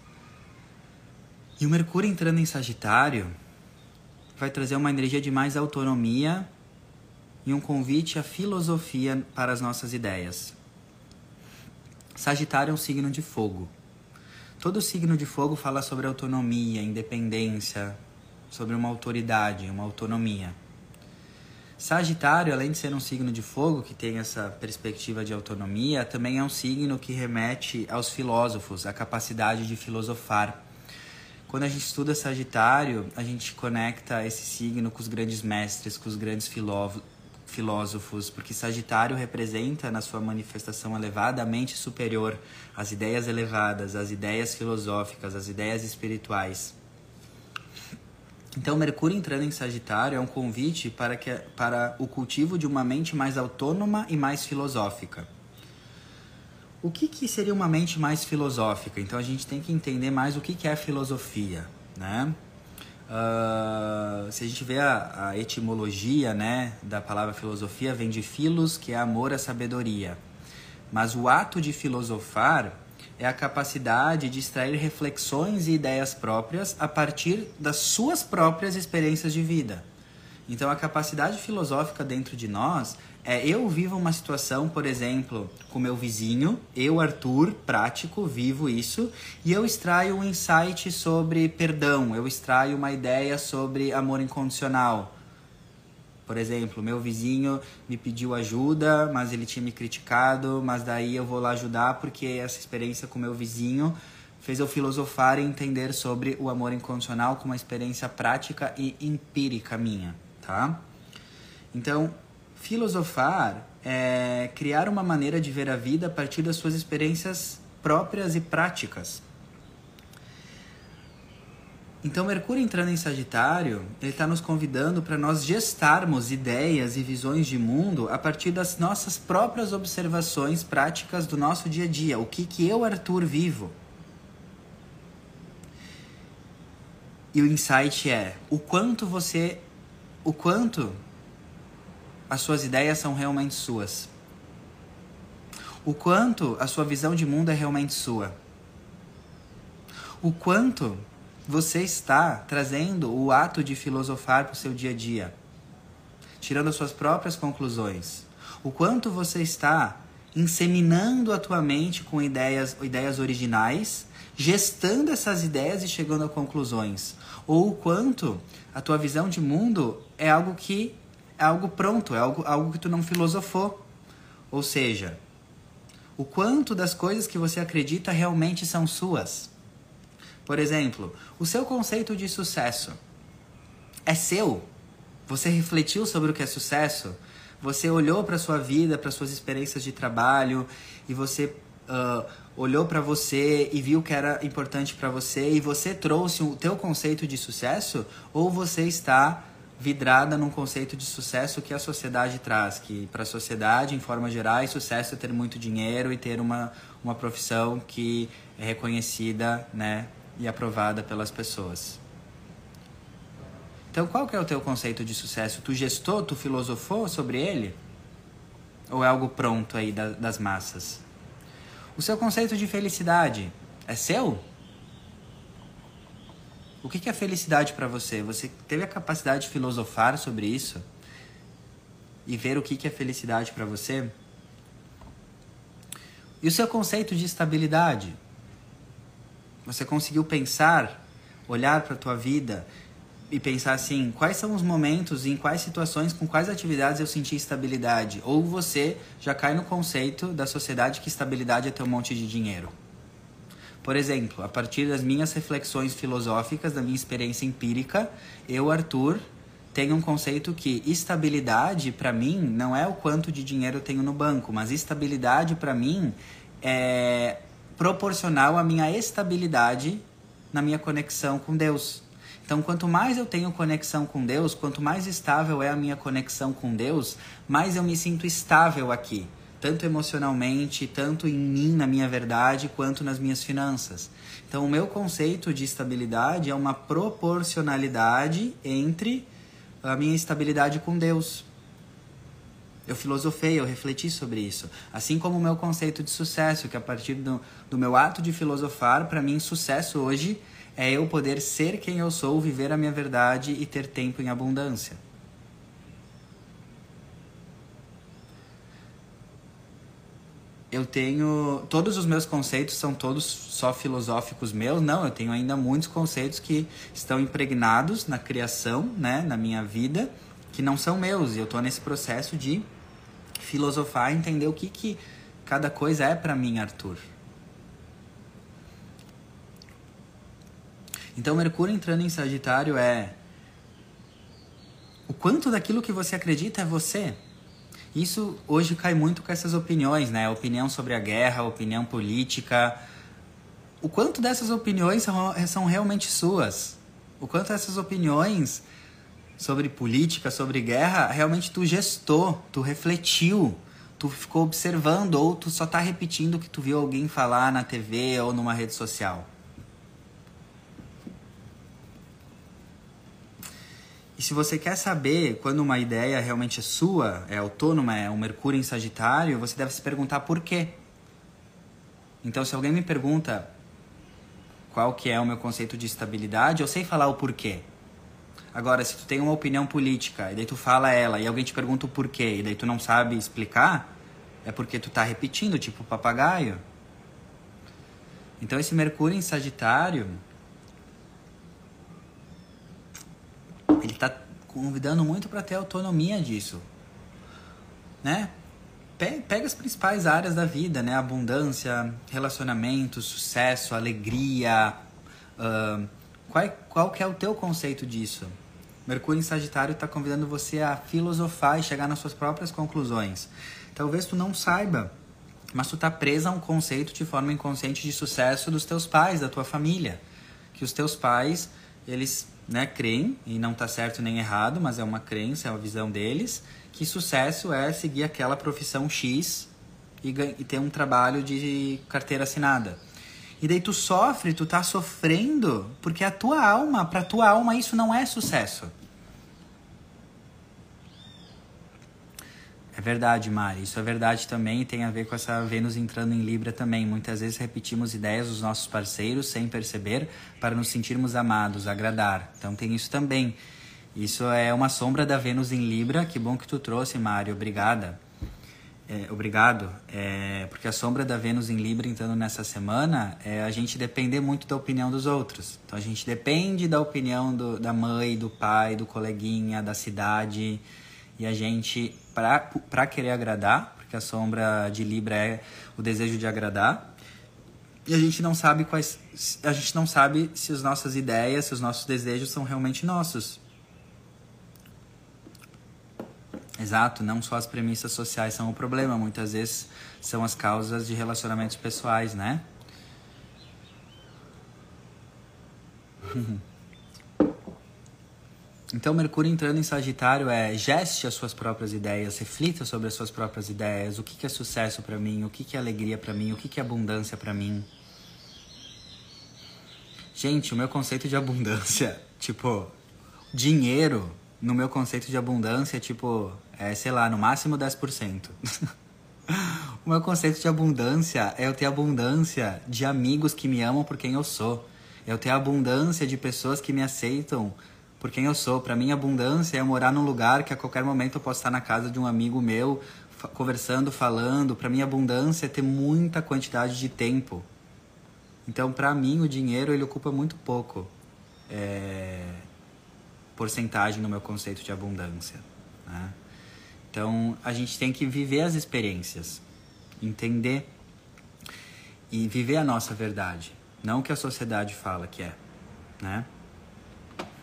S1: E o Mercúrio entrando em Sagitário vai trazer uma energia de mais autonomia e um convite à filosofia para as nossas ideias. Sagitário é um signo de fogo. Todo signo de fogo fala sobre autonomia, independência, sobre uma autoridade, uma autonomia. Sagitário, além de ser um signo de fogo que tem essa perspectiva de autonomia, também é um signo que remete aos filósofos, à capacidade de filosofar. Quando a gente estuda Sagitário, a gente conecta esse signo com os grandes mestres, com os grandes filósofos filósofos, porque Sagitário representa na sua manifestação elevada a mente superior, as ideias elevadas, as ideias filosóficas, as ideias espirituais. Então, Mercúrio entrando em Sagitário é um convite para, que, para o cultivo de uma mente mais autônoma e mais filosófica. O que, que seria uma mente mais filosófica? Então, a gente tem que entender mais o que, que é filosofia, né? Uh, se a gente vê a, a, etimologia né, da palavra filosofia, vem de filos, que é amor à sabedoria. Mas o ato de filosofar é a capacidade de extrair reflexões e ideias próprias a partir das suas próprias experiências de vida. Então, a capacidade filosófica dentro de nós é, eu vivo uma situação, por exemplo, com meu vizinho, eu, Arthur, prático, vivo isso, e eu extraio um insight sobre perdão, eu extraio uma ideia sobre amor incondicional. Por exemplo, meu vizinho me pediu ajuda, mas ele tinha me criticado, mas daí eu vou lá ajudar porque essa experiência com meu vizinho fez eu filosofar e entender sobre o amor incondicional como uma experiência prática e empírica minha, tá? Então, Filosofar é criar uma maneira de ver a vida a partir das suas experiências próprias e práticas. Então, Mercúrio entrando em Sagitário, ele está nos convidando para nós gestarmos ideias e visões de mundo a partir das nossas próprias observações práticas do nosso dia a dia. O que, que eu, Arthur, vivo? E o insight é o quanto você. O quanto as suas ideias são realmente suas. O quanto a sua visão de mundo é realmente sua. O quanto você está trazendo o ato de filosofar para o seu dia a dia, tirando as suas próprias conclusões. O quanto você está inseminando a tua mente com ideias, ideias originais, gestando essas ideias e chegando a conclusões. Ou o quanto a tua visão de mundo é algo que é algo pronto, é algo, algo que tu não filosofou. Ou seja, o quanto das coisas que você acredita realmente são suas. Por exemplo, o seu conceito de sucesso é seu. Você refletiu sobre o que é sucesso? Você olhou para sua vida, para suas experiências de trabalho e você uh, olhou para você e viu que era importante para você e você trouxe o teu conceito de sucesso? Ou você está vidrada num conceito de sucesso que a sociedade traz, que para a sociedade, em forma geral, sucesso é ter muito dinheiro e ter uma, uma profissão que é reconhecida né, e aprovada pelas pessoas. Então, qual que é o teu conceito de sucesso? Tu gestou, tu filosofou sobre ele? Ou é algo pronto aí da, das massas? O seu conceito de felicidade é seu? O que é felicidade para você? Você teve a capacidade de filosofar sobre isso? E ver o que é felicidade para você? E o seu conceito de estabilidade? Você conseguiu pensar, olhar para a tua vida e pensar assim, quais são os momentos, em quais situações, com quais atividades eu senti estabilidade? Ou você já cai no conceito da sociedade que estabilidade é ter um monte de dinheiro? Por exemplo, a partir das minhas reflexões filosóficas, da minha experiência empírica, eu, Arthur, tenho um conceito que estabilidade para mim não é o quanto de dinheiro eu tenho no banco, mas estabilidade para mim é proporcional à minha estabilidade na minha conexão com Deus. Então, quanto mais eu tenho conexão com Deus, quanto mais estável é a minha conexão com Deus, mais eu me sinto estável aqui tanto emocionalmente, tanto em mim, na minha verdade, quanto nas minhas finanças. Então, o meu conceito de estabilidade é uma proporcionalidade entre a minha estabilidade com Deus. Eu filosofei, eu refleti sobre isso. Assim como o meu conceito de sucesso, que a partir do, do meu ato de filosofar, para mim, sucesso hoje é eu poder ser quem eu sou, viver a minha verdade e ter tempo em abundância. Eu tenho. Todos os meus conceitos são todos só filosóficos meus? Não, eu tenho ainda muitos conceitos que estão impregnados na criação, né, na minha vida, que não são meus. E eu estou nesse processo de filosofar, entender o que, que cada coisa é para mim, Arthur. Então, Mercúrio entrando em Sagitário é. O quanto daquilo que você acredita é você. Isso hoje cai muito com essas opiniões, né? Opinião sobre a guerra, opinião política. O quanto dessas opiniões são, são realmente suas? O quanto essas opiniões sobre política, sobre guerra, realmente tu gestou, tu refletiu, tu ficou observando ou tu só tá repetindo o que tu viu alguém falar na TV ou numa rede social? E se você quer saber quando uma ideia realmente é sua, é autônoma, é um Mercúrio em Sagitário, você deve se perguntar por quê. Então, se alguém me pergunta qual que é o meu conceito de estabilidade, eu sei falar o porquê. Agora, se tu tem uma opinião política e daí tu fala ela e alguém te pergunta o porquê e daí tu não sabe explicar, é porque tu tá repetindo, tipo papagaio. Então, esse Mercúrio em Sagitário ele está convidando muito para ter autonomia disso, né? Pega as principais áreas da vida, né? Abundância, relacionamento, sucesso, alegria. Uh, qual, qual que é o teu conceito disso? Mercúrio em Sagitário está convidando você a filosofar e chegar nas suas próprias conclusões. Talvez tu não saiba, mas tu tá presa a um conceito de forma inconsciente de sucesso dos teus pais, da tua família. Que os teus pais, eles né, creem, e não está certo nem errado, mas é uma crença, é uma visão deles, que sucesso é seguir aquela profissão X e, e ter um trabalho de carteira assinada. E daí tu sofre, tu tá sofrendo, porque a tua alma, para tua alma isso não é sucesso. É verdade, Mari. Isso é verdade também e tem a ver com essa Vênus entrando em Libra também. Muitas vezes repetimos ideias dos nossos parceiros sem perceber para nos sentirmos amados, agradar. Então tem isso também. Isso é uma sombra da Vênus em Libra. Que bom que tu trouxe, Mari. Obrigada. É, obrigado. É, porque a sombra da Vênus em Libra entrando nessa semana é a gente depender muito da opinião dos outros. Então a gente depende da opinião do, da mãe, do pai, do coleguinha, da cidade. E a gente para querer agradar, porque a sombra de Libra é o desejo de agradar. E a gente não sabe quais a gente não sabe se as nossas ideias, se os nossos desejos são realmente nossos. Exato, não só as premissas sociais são o problema, muitas vezes são as causas de relacionamentos pessoais, né? Então, Mercúrio entrando em Sagitário é geste as suas próprias ideias, reflita sobre as suas próprias ideias. O que, que é sucesso para mim? O que, que é alegria para mim? O que, que é abundância para mim? Gente, o meu conceito de abundância, tipo, dinheiro, no meu conceito de abundância, tipo, é, sei lá, no máximo 10%. o meu conceito de abundância é eu ter abundância de amigos que me amam por quem eu sou. Eu ter abundância de pessoas que me aceitam por quem eu sou. Para mim, abundância é morar num lugar que a qualquer momento eu posso estar na casa de um amigo meu, conversando, falando. Para mim, abundância é ter muita quantidade de tempo. Então, para mim, o dinheiro ele ocupa muito pouco é, porcentagem no meu conceito de abundância. Né? Então, a gente tem que viver as experiências, entender e viver a nossa verdade, não o que a sociedade fala que é, né?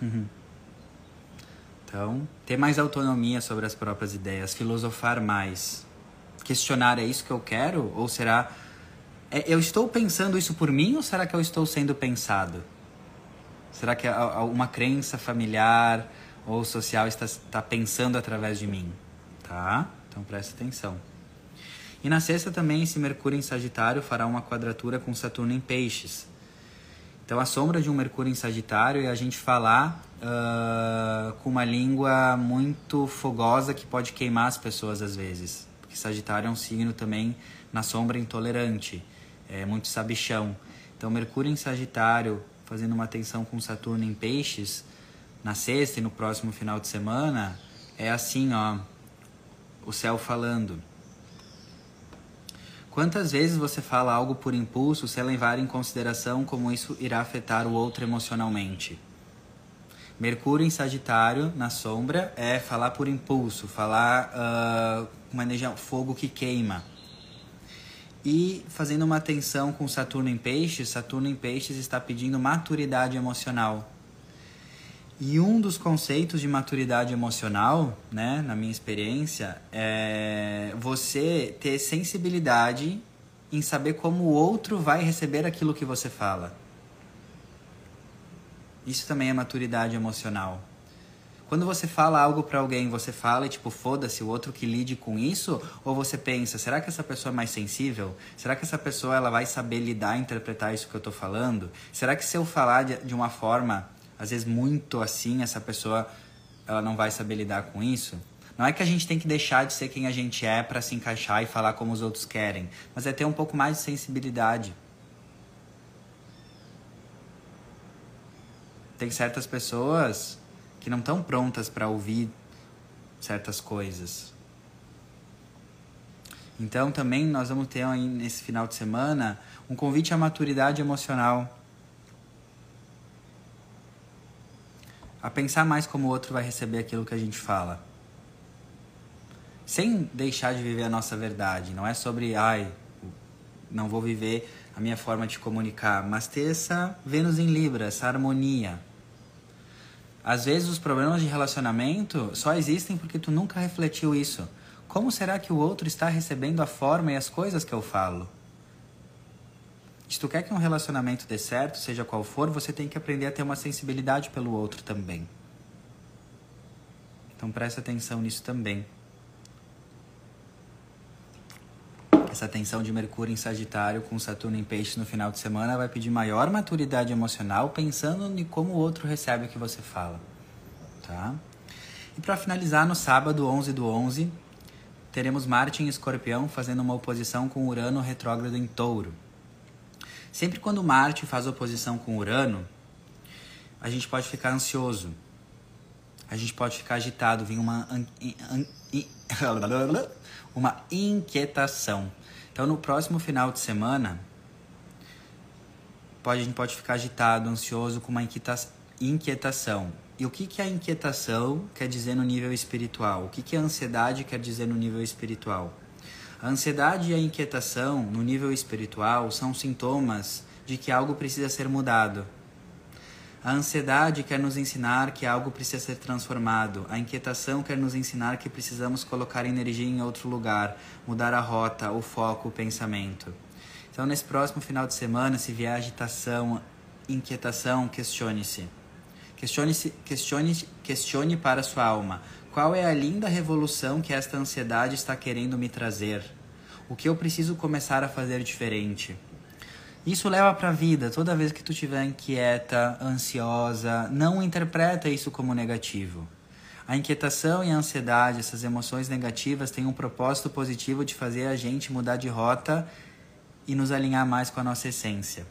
S1: Uhum. Então, ter mais autonomia sobre as próprias ideias, filosofar mais, questionar é isso que eu quero ou será é, eu estou pensando isso por mim ou será que eu estou sendo pensado? Será que uma crença familiar ou social está, está pensando através de mim? Tá? Então preste atenção. E na sexta também esse Mercúrio em Sagitário fará uma quadratura com Saturno em Peixes. Então a sombra de um Mercúrio em Sagitário é a gente falar uh, com uma língua muito fogosa que pode queimar as pessoas às vezes. Porque Sagitário é um signo também na sombra intolerante, é muito sabichão. Então Mercúrio em Sagitário fazendo uma tensão com Saturno em Peixes na sexta e no próximo final de semana é assim, ó, o céu falando. Quantas vezes você fala algo por impulso sem levar em consideração como isso irá afetar o outro emocionalmente? Mercúrio em Sagitário, na sombra, é falar por impulso, falar uh, energia, fogo que queima. E fazendo uma tensão com Saturno em Peixes, Saturno em Peixes está pedindo maturidade emocional. E um dos conceitos de maturidade emocional, né, na minha experiência, é você ter sensibilidade em saber como o outro vai receber aquilo que você fala. Isso também é maturidade emocional. Quando você fala algo para alguém, você fala e tipo, foda-se, o outro que lide com isso? Ou você pensa, será que essa pessoa é mais sensível? Será que essa pessoa ela vai saber lidar, interpretar isso que eu tô falando? Será que se eu falar de, de uma forma às vezes muito assim, essa pessoa ela não vai saber lidar com isso. Não é que a gente tem que deixar de ser quem a gente é para se encaixar e falar como os outros querem, mas é ter um pouco mais de sensibilidade. Tem certas pessoas que não estão prontas para ouvir certas coisas. Então também nós vamos ter aí nesse final de semana um convite à maturidade emocional. A pensar mais como o outro vai receber aquilo que a gente fala. Sem deixar de viver a nossa verdade. Não é sobre, ai, não vou viver a minha forma de comunicar, mas ter essa Vênus em Libra, essa harmonia. Às vezes os problemas de relacionamento só existem porque tu nunca refletiu isso. Como será que o outro está recebendo a forma e as coisas que eu falo? Se tu quer que um relacionamento dê certo, seja qual for, você tem que aprender a ter uma sensibilidade pelo outro também. Então presta atenção nisso também. Essa tensão de Mercúrio em Sagitário com Saturno em Peixe no final de semana vai pedir maior maturidade emocional, pensando em como o outro recebe o que você fala. Tá? E para finalizar, no sábado 11 do 11, teremos Marte em Escorpião fazendo uma oposição com Urano retrógrado em Touro. Sempre quando Marte faz oposição com Urano, a gente pode ficar ansioso. A gente pode ficar agitado, vem uma uma inquietação. Então no próximo final de semana, pode, a gente pode ficar agitado, ansioso com uma inquietação. E o que, que a inquietação quer dizer no nível espiritual? O que, que a ansiedade quer dizer no nível espiritual? A ansiedade e a inquietação, no nível espiritual, são sintomas de que algo precisa ser mudado. A ansiedade quer nos ensinar que algo precisa ser transformado. A inquietação quer nos ensinar que precisamos colocar energia em outro lugar, mudar a rota, o foco, o pensamento. Então, nesse próximo final de semana, se vier agitação, inquietação, questione-se. Questione-se, questione, questione para a sua alma. Qual é a linda revolução que esta ansiedade está querendo me trazer? O que eu preciso começar a fazer diferente? Isso leva para a vida. Toda vez que tu estiver inquieta, ansiosa, não interpreta isso como negativo. A inquietação e a ansiedade, essas emoções negativas, têm um propósito positivo de fazer a gente mudar de rota e nos alinhar mais com a nossa essência.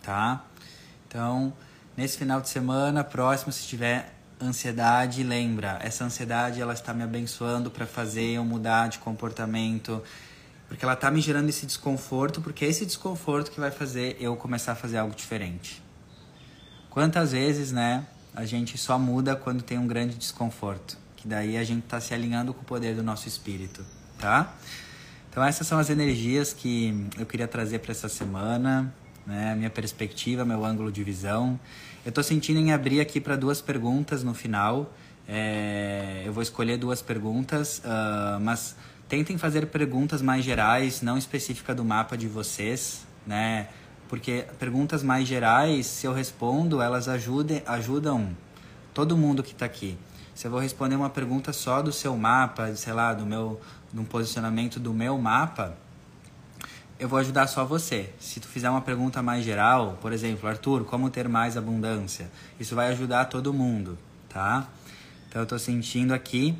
S1: Tá? Então, Nesse final de semana, próximo, se tiver ansiedade, lembra, essa ansiedade ela está me abençoando para fazer eu mudar de comportamento, porque ela está me gerando esse desconforto, porque é esse desconforto que vai fazer eu começar a fazer algo diferente. Quantas vezes, né, a gente só muda quando tem um grande desconforto, que daí a gente está se alinhando com o poder do nosso espírito, tá? Então essas são as energias que eu queria trazer para essa semana, né? Minha perspectiva, meu ângulo de visão. Eu estou sentindo em abrir aqui para duas perguntas no final. É, eu vou escolher duas perguntas, uh, mas tentem fazer perguntas mais gerais, não específica do mapa de vocês, né? Porque perguntas mais gerais, se eu respondo, elas ajudem, ajudam todo mundo que está aqui. Se eu vou responder uma pergunta só do seu mapa, sei lá, do meu, do posicionamento do meu mapa, eu vou ajudar só você. Se tu fizer uma pergunta mais geral, por exemplo, Arthur, como ter mais abundância? Isso vai ajudar todo mundo, tá? Então eu tô sentindo aqui,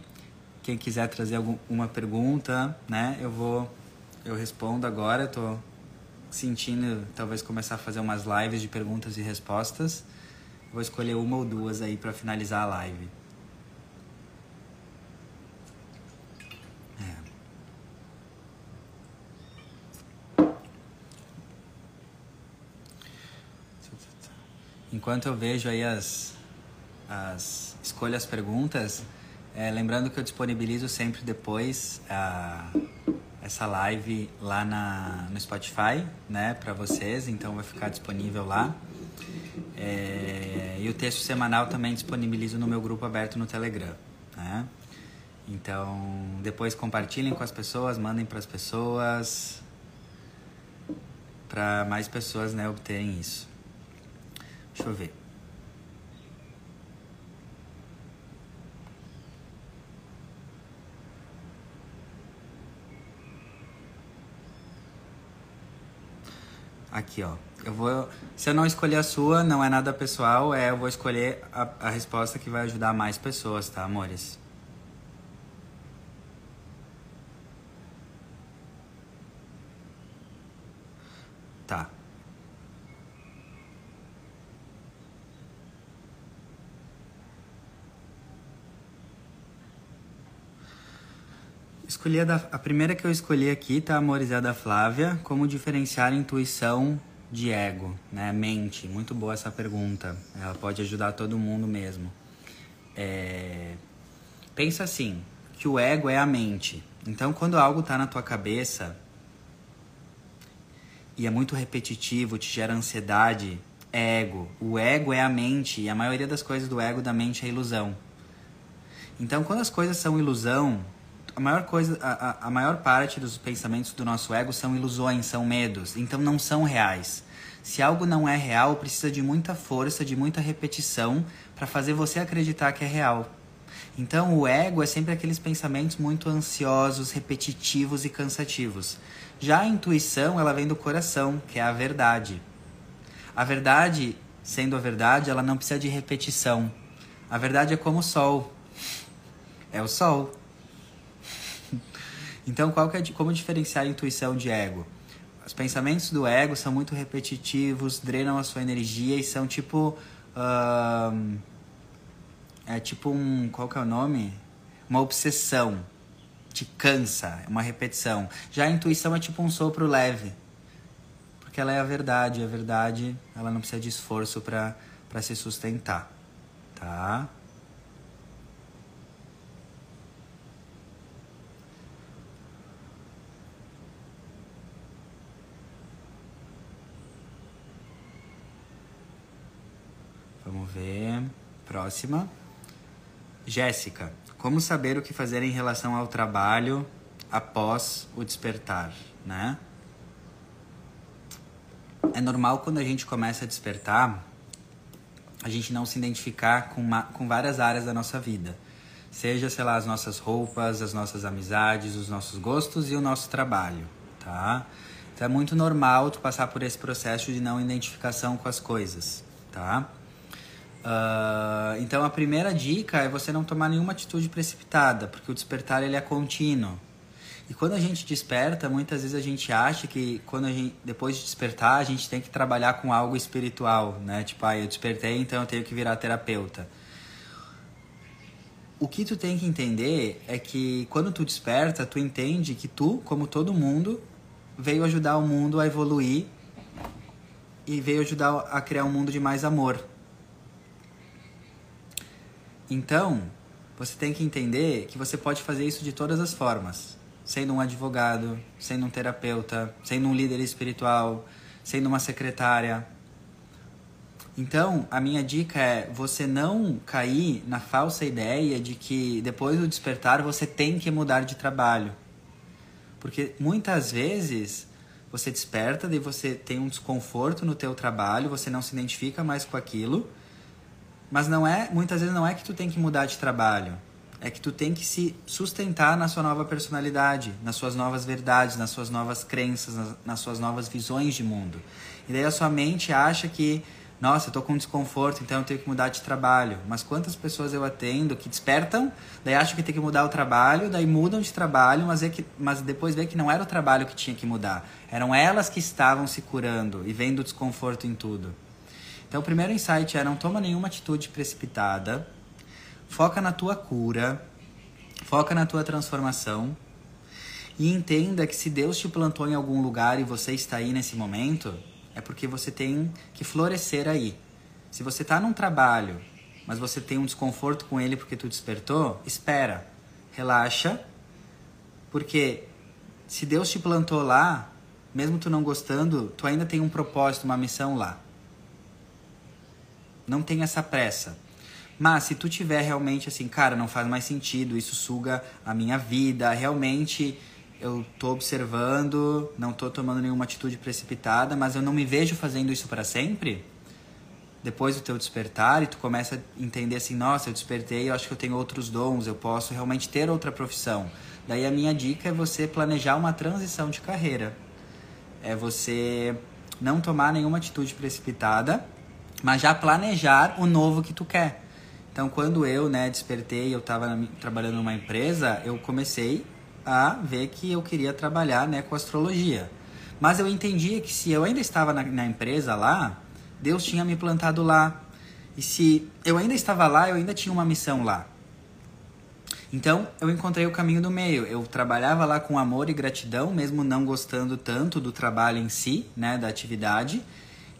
S1: quem quiser trazer alguma pergunta, né, eu vou eu respondo agora, eu tô sentindo talvez começar a fazer umas lives de perguntas e respostas. Vou escolher uma ou duas aí para finalizar a live. Enquanto eu vejo aí as, as escolhas perguntas, é, lembrando que eu disponibilizo sempre depois a, essa live lá na, no Spotify, né, para vocês, então vai ficar disponível lá. É, e o texto semanal também disponibilizo no meu grupo aberto no Telegram, né? Então, depois compartilhem com as pessoas, mandem para as pessoas, para mais pessoas, né, obterem isso. Deixa eu ver. Aqui, ó. Eu vou. Se eu não escolher a sua, não é nada pessoal, é eu vou escolher a, a resposta que vai ajudar mais pessoas, tá, amores? Escolhi a, da, a primeira que eu escolhi aqui, tá, amores, é a da Flávia. Como diferenciar intuição de ego, né? Mente. Muito boa essa pergunta. Ela pode ajudar todo mundo mesmo. É... Pensa assim, que o ego é a mente. Então, quando algo tá na tua cabeça e é muito repetitivo, te gera ansiedade, é ego. O ego é a mente e a maioria das coisas do ego da mente é ilusão. Então, quando as coisas são ilusão, a maior coisa, a, a maior parte dos pensamentos do nosso ego são ilusões, são medos, então não são reais. Se algo não é real, precisa de muita força, de muita repetição para fazer você acreditar que é real. Então, o ego é sempre aqueles pensamentos muito ansiosos, repetitivos e cansativos. Já a intuição, ela vem do coração, que é a verdade. A verdade, sendo a verdade, ela não precisa de repetição. A verdade é como o sol. É o sol. Então, qual que é, como diferenciar a intuição de ego? Os pensamentos do ego são muito repetitivos, drenam a sua energia e são tipo. Uh, é tipo um. Qual que é o nome? Uma obsessão. Te cansa, é uma repetição. Já a intuição é tipo um sopro leve. Porque ela é a verdade. A verdade, ela não precisa de esforço para se sustentar. Tá? Vamos ver. Próxima. Jéssica, como saber o que fazer em relação ao trabalho após o despertar, né? É normal quando a gente começa a despertar, a gente não se identificar com, uma, com várias áreas da nossa vida. Seja, sei lá, as nossas roupas, as nossas amizades, os nossos gostos e o nosso trabalho, tá? Então é muito normal tu passar por esse processo de não identificação com as coisas, tá? Uh, então a primeira dica é você não tomar nenhuma atitude precipitada, porque o despertar ele é contínuo. E quando a gente desperta, muitas vezes a gente acha que quando a gente, depois de despertar, a gente tem que trabalhar com algo espiritual, né? Tipo, ah, eu despertei, então eu tenho que virar terapeuta. O que tu tem que entender é que quando tu desperta, tu entende que tu, como todo mundo, veio ajudar o mundo a evoluir e veio ajudar a criar um mundo de mais amor. Então, você tem que entender que você pode fazer isso de todas as formas. Sendo um advogado, sendo um terapeuta, sendo um líder espiritual, sendo uma secretária. Então, a minha dica é você não cair na falsa ideia de que depois do despertar você tem que mudar de trabalho. Porque muitas vezes você desperta e você tem um desconforto no teu trabalho, você não se identifica mais com aquilo Mas não é, muitas vezes não é que tu tem que mudar de trabalho. É que tu tem que se sustentar na sua nova personalidade, nas suas novas verdades, nas suas novas crenças, nas, nas suas novas visões de mundo. E daí a sua mente acha que nossa, eu tô com desconforto, então eu tenho que mudar de trabalho. Mas quantas pessoas eu atendo que despertam, daí acham que tem que mudar o trabalho, daí mudam de trabalho, mas, é que, mas depois vê que não era o trabalho que tinha que mudar. Eram elas que estavam se curando e vendo o desconforto em tudo. Então o primeiro insight é não toma nenhuma atitude precipitada, foca na tua cura, foca na tua transformação e entenda que se Deus te plantou em algum lugar e você está aí nesse momento, é porque você tem que florescer aí. Se você está num trabalho, mas você tem um desconforto com ele porque tu despertou, espera, relaxa, porque se Deus te plantou lá, mesmo tu não gostando, tu ainda tem um propósito, uma missão lá. Não tem essa pressa. Mas se tu tiver realmente assim, cara, não faz mais sentido, isso suga a minha vida, realmente eu tô observando, não tô tomando nenhuma atitude precipitada, mas eu não me vejo fazendo isso para sempre. Depois do teu despertar e tu começa a entender assim, nossa, eu despertei, eu acho que eu tenho outros dons, eu posso realmente ter outra profissão. Daí a minha dica é você planejar uma transição de carreira. É você não tomar nenhuma atitude precipitada, mas já planejar o novo que tu quer. Então, quando eu, né, despertei, eu estava trabalhando numa empresa, eu comecei a ver que eu queria trabalhar né, com astrologia. Mas eu entendia que se eu ainda estava na, na empresa lá, Deus tinha me plantado lá. E se eu ainda estava lá, eu ainda tinha uma missão lá. Então, eu encontrei o caminho do meio. Eu trabalhava lá com amor e gratidão, mesmo não gostando tanto do trabalho em si, né, da atividade.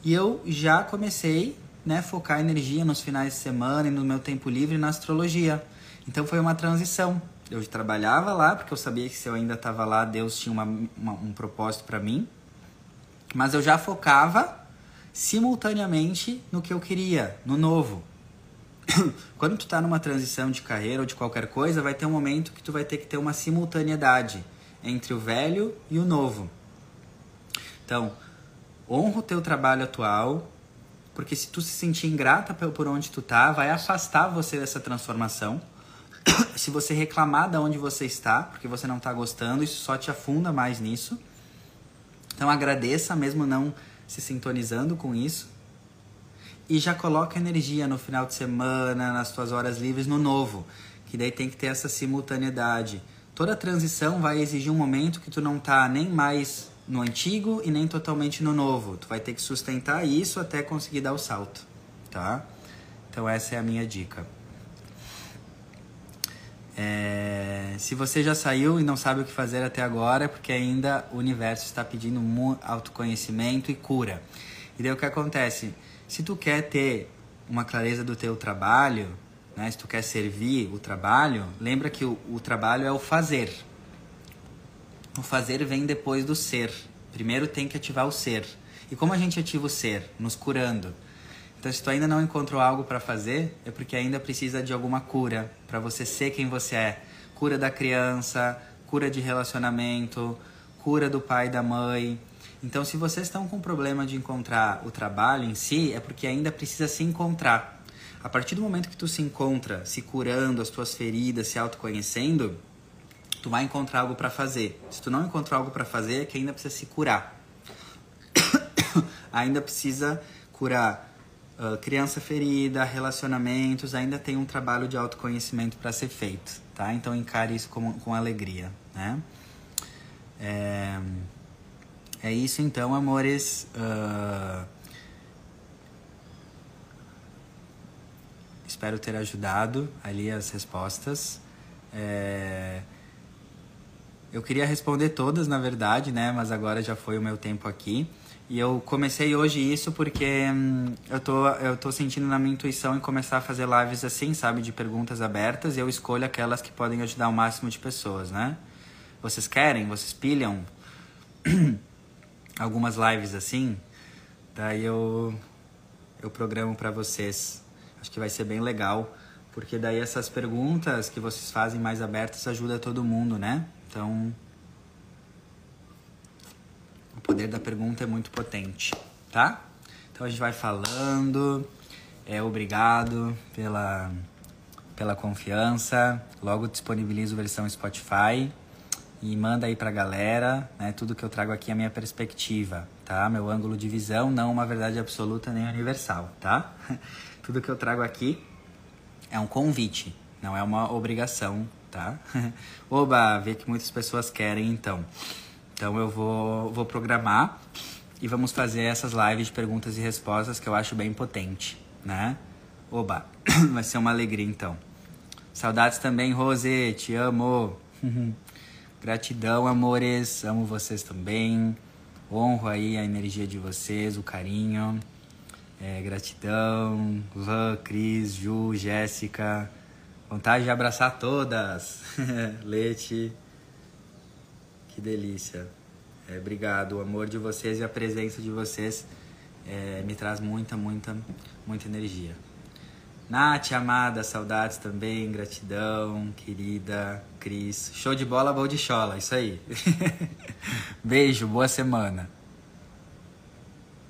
S1: E eu já comecei, né, focar energia nos finais de semana e no meu tempo livre na astrologia. Então, foi uma transição eu trabalhava lá, porque eu sabia que se eu ainda estava lá, Deus tinha uma, uma, um propósito para mim. Mas eu já focava simultaneamente no que eu queria, no novo. Quando tu tá numa transição de carreira ou de qualquer coisa, vai ter um momento que tu vai ter que ter uma simultaneidade entre o velho e o novo. Então, honra o teu trabalho atual, porque se tu se sentir ingrata por onde tu tá, vai afastar você dessa transformação se você reclamar de onde você está, porque você não está gostando, isso só te afunda mais nisso. Então agradeça, mesmo não se sintonizando com isso. E já coloca energia no final de semana, nas suas horas livres, no novo. Que daí tem que ter essa simultaneidade. Toda transição vai exigir um momento que tu não tá nem mais no antigo e nem totalmente no novo. Tu vai ter que sustentar isso até conseguir dar o salto, tá? Então essa é a minha dica. É, se você já saiu e não sabe o que fazer até agora, é porque ainda o universo está pedindo autoconhecimento e cura. E daí o que acontece? Se tu quer ter uma clareza do teu trabalho, né, se tu quer servir o trabalho, lembra que o, o trabalho é o fazer. O fazer vem depois do ser. Primeiro tem que ativar o ser. E como a gente ativa o ser? Nos curando. Então, se tu ainda não encontrou algo para fazer, é porque ainda precisa de alguma cura para você ser quem você é. Cura da criança, cura de relacionamento, cura do pai e da mãe. Então, se vocês estão com problema de encontrar o trabalho em si, é porque ainda precisa se encontrar. A partir do momento que tu se encontra, se curando as tuas feridas, se autoconhecendo, tu vai encontrar algo para fazer. Se tu não encontrou algo para fazer, é que ainda precisa se curar. ainda precisa curar uh, criança ferida, relacionamentos, ainda tem um trabalho de autoconhecimento para ser feito, tá? Então encare isso com, com alegria, né? É, é isso então, amores. Uh, espero ter ajudado ali as respostas. É, eu queria responder todas, na verdade, né? Mas agora já foi o meu tempo aqui. E eu comecei hoje isso porque hum, eu, tô, eu tô sentindo na minha intuição em começar a fazer lives assim, sabe? De perguntas abertas. E eu escolho aquelas que podem ajudar o máximo de pessoas, né? Vocês querem? Vocês pilham? Algumas lives assim? Daí eu, eu programo para vocês. Acho que vai ser bem legal. Porque daí essas perguntas que vocês fazem mais abertas ajuda todo mundo, né? Então, o poder da pergunta é muito potente, tá? Então a gente vai falando. É, obrigado pela, pela confiança. Logo disponibilizo versão Spotify e manda aí pra galera, né? Tudo que eu trago aqui é a minha perspectiva, tá? Meu ângulo de visão, não uma verdade absoluta nem universal, tá? Tudo que eu trago aqui é um convite, não é uma obrigação, tá? Oba, vê que muitas pessoas querem, então. Então eu vou, vou programar e vamos fazer essas lives de perguntas e respostas que eu acho bem potente, né? Oba, vai ser uma alegria então. Saudades também, Rose, te amo. Gratidão, amores. Amo vocês também. Honro aí a energia de vocês, o carinho. É, gratidão. Van, Cris, Ju, Jéssica. Vontade de abraçar todas. Leite. Que delícia. É, obrigado. O amor de vocês e a presença de vocês é, me traz muita, muita, muita energia. Nath, amada, saudades também, gratidão, querida, Cris. Show de bola, bom de chola, isso aí. Beijo, boa semana.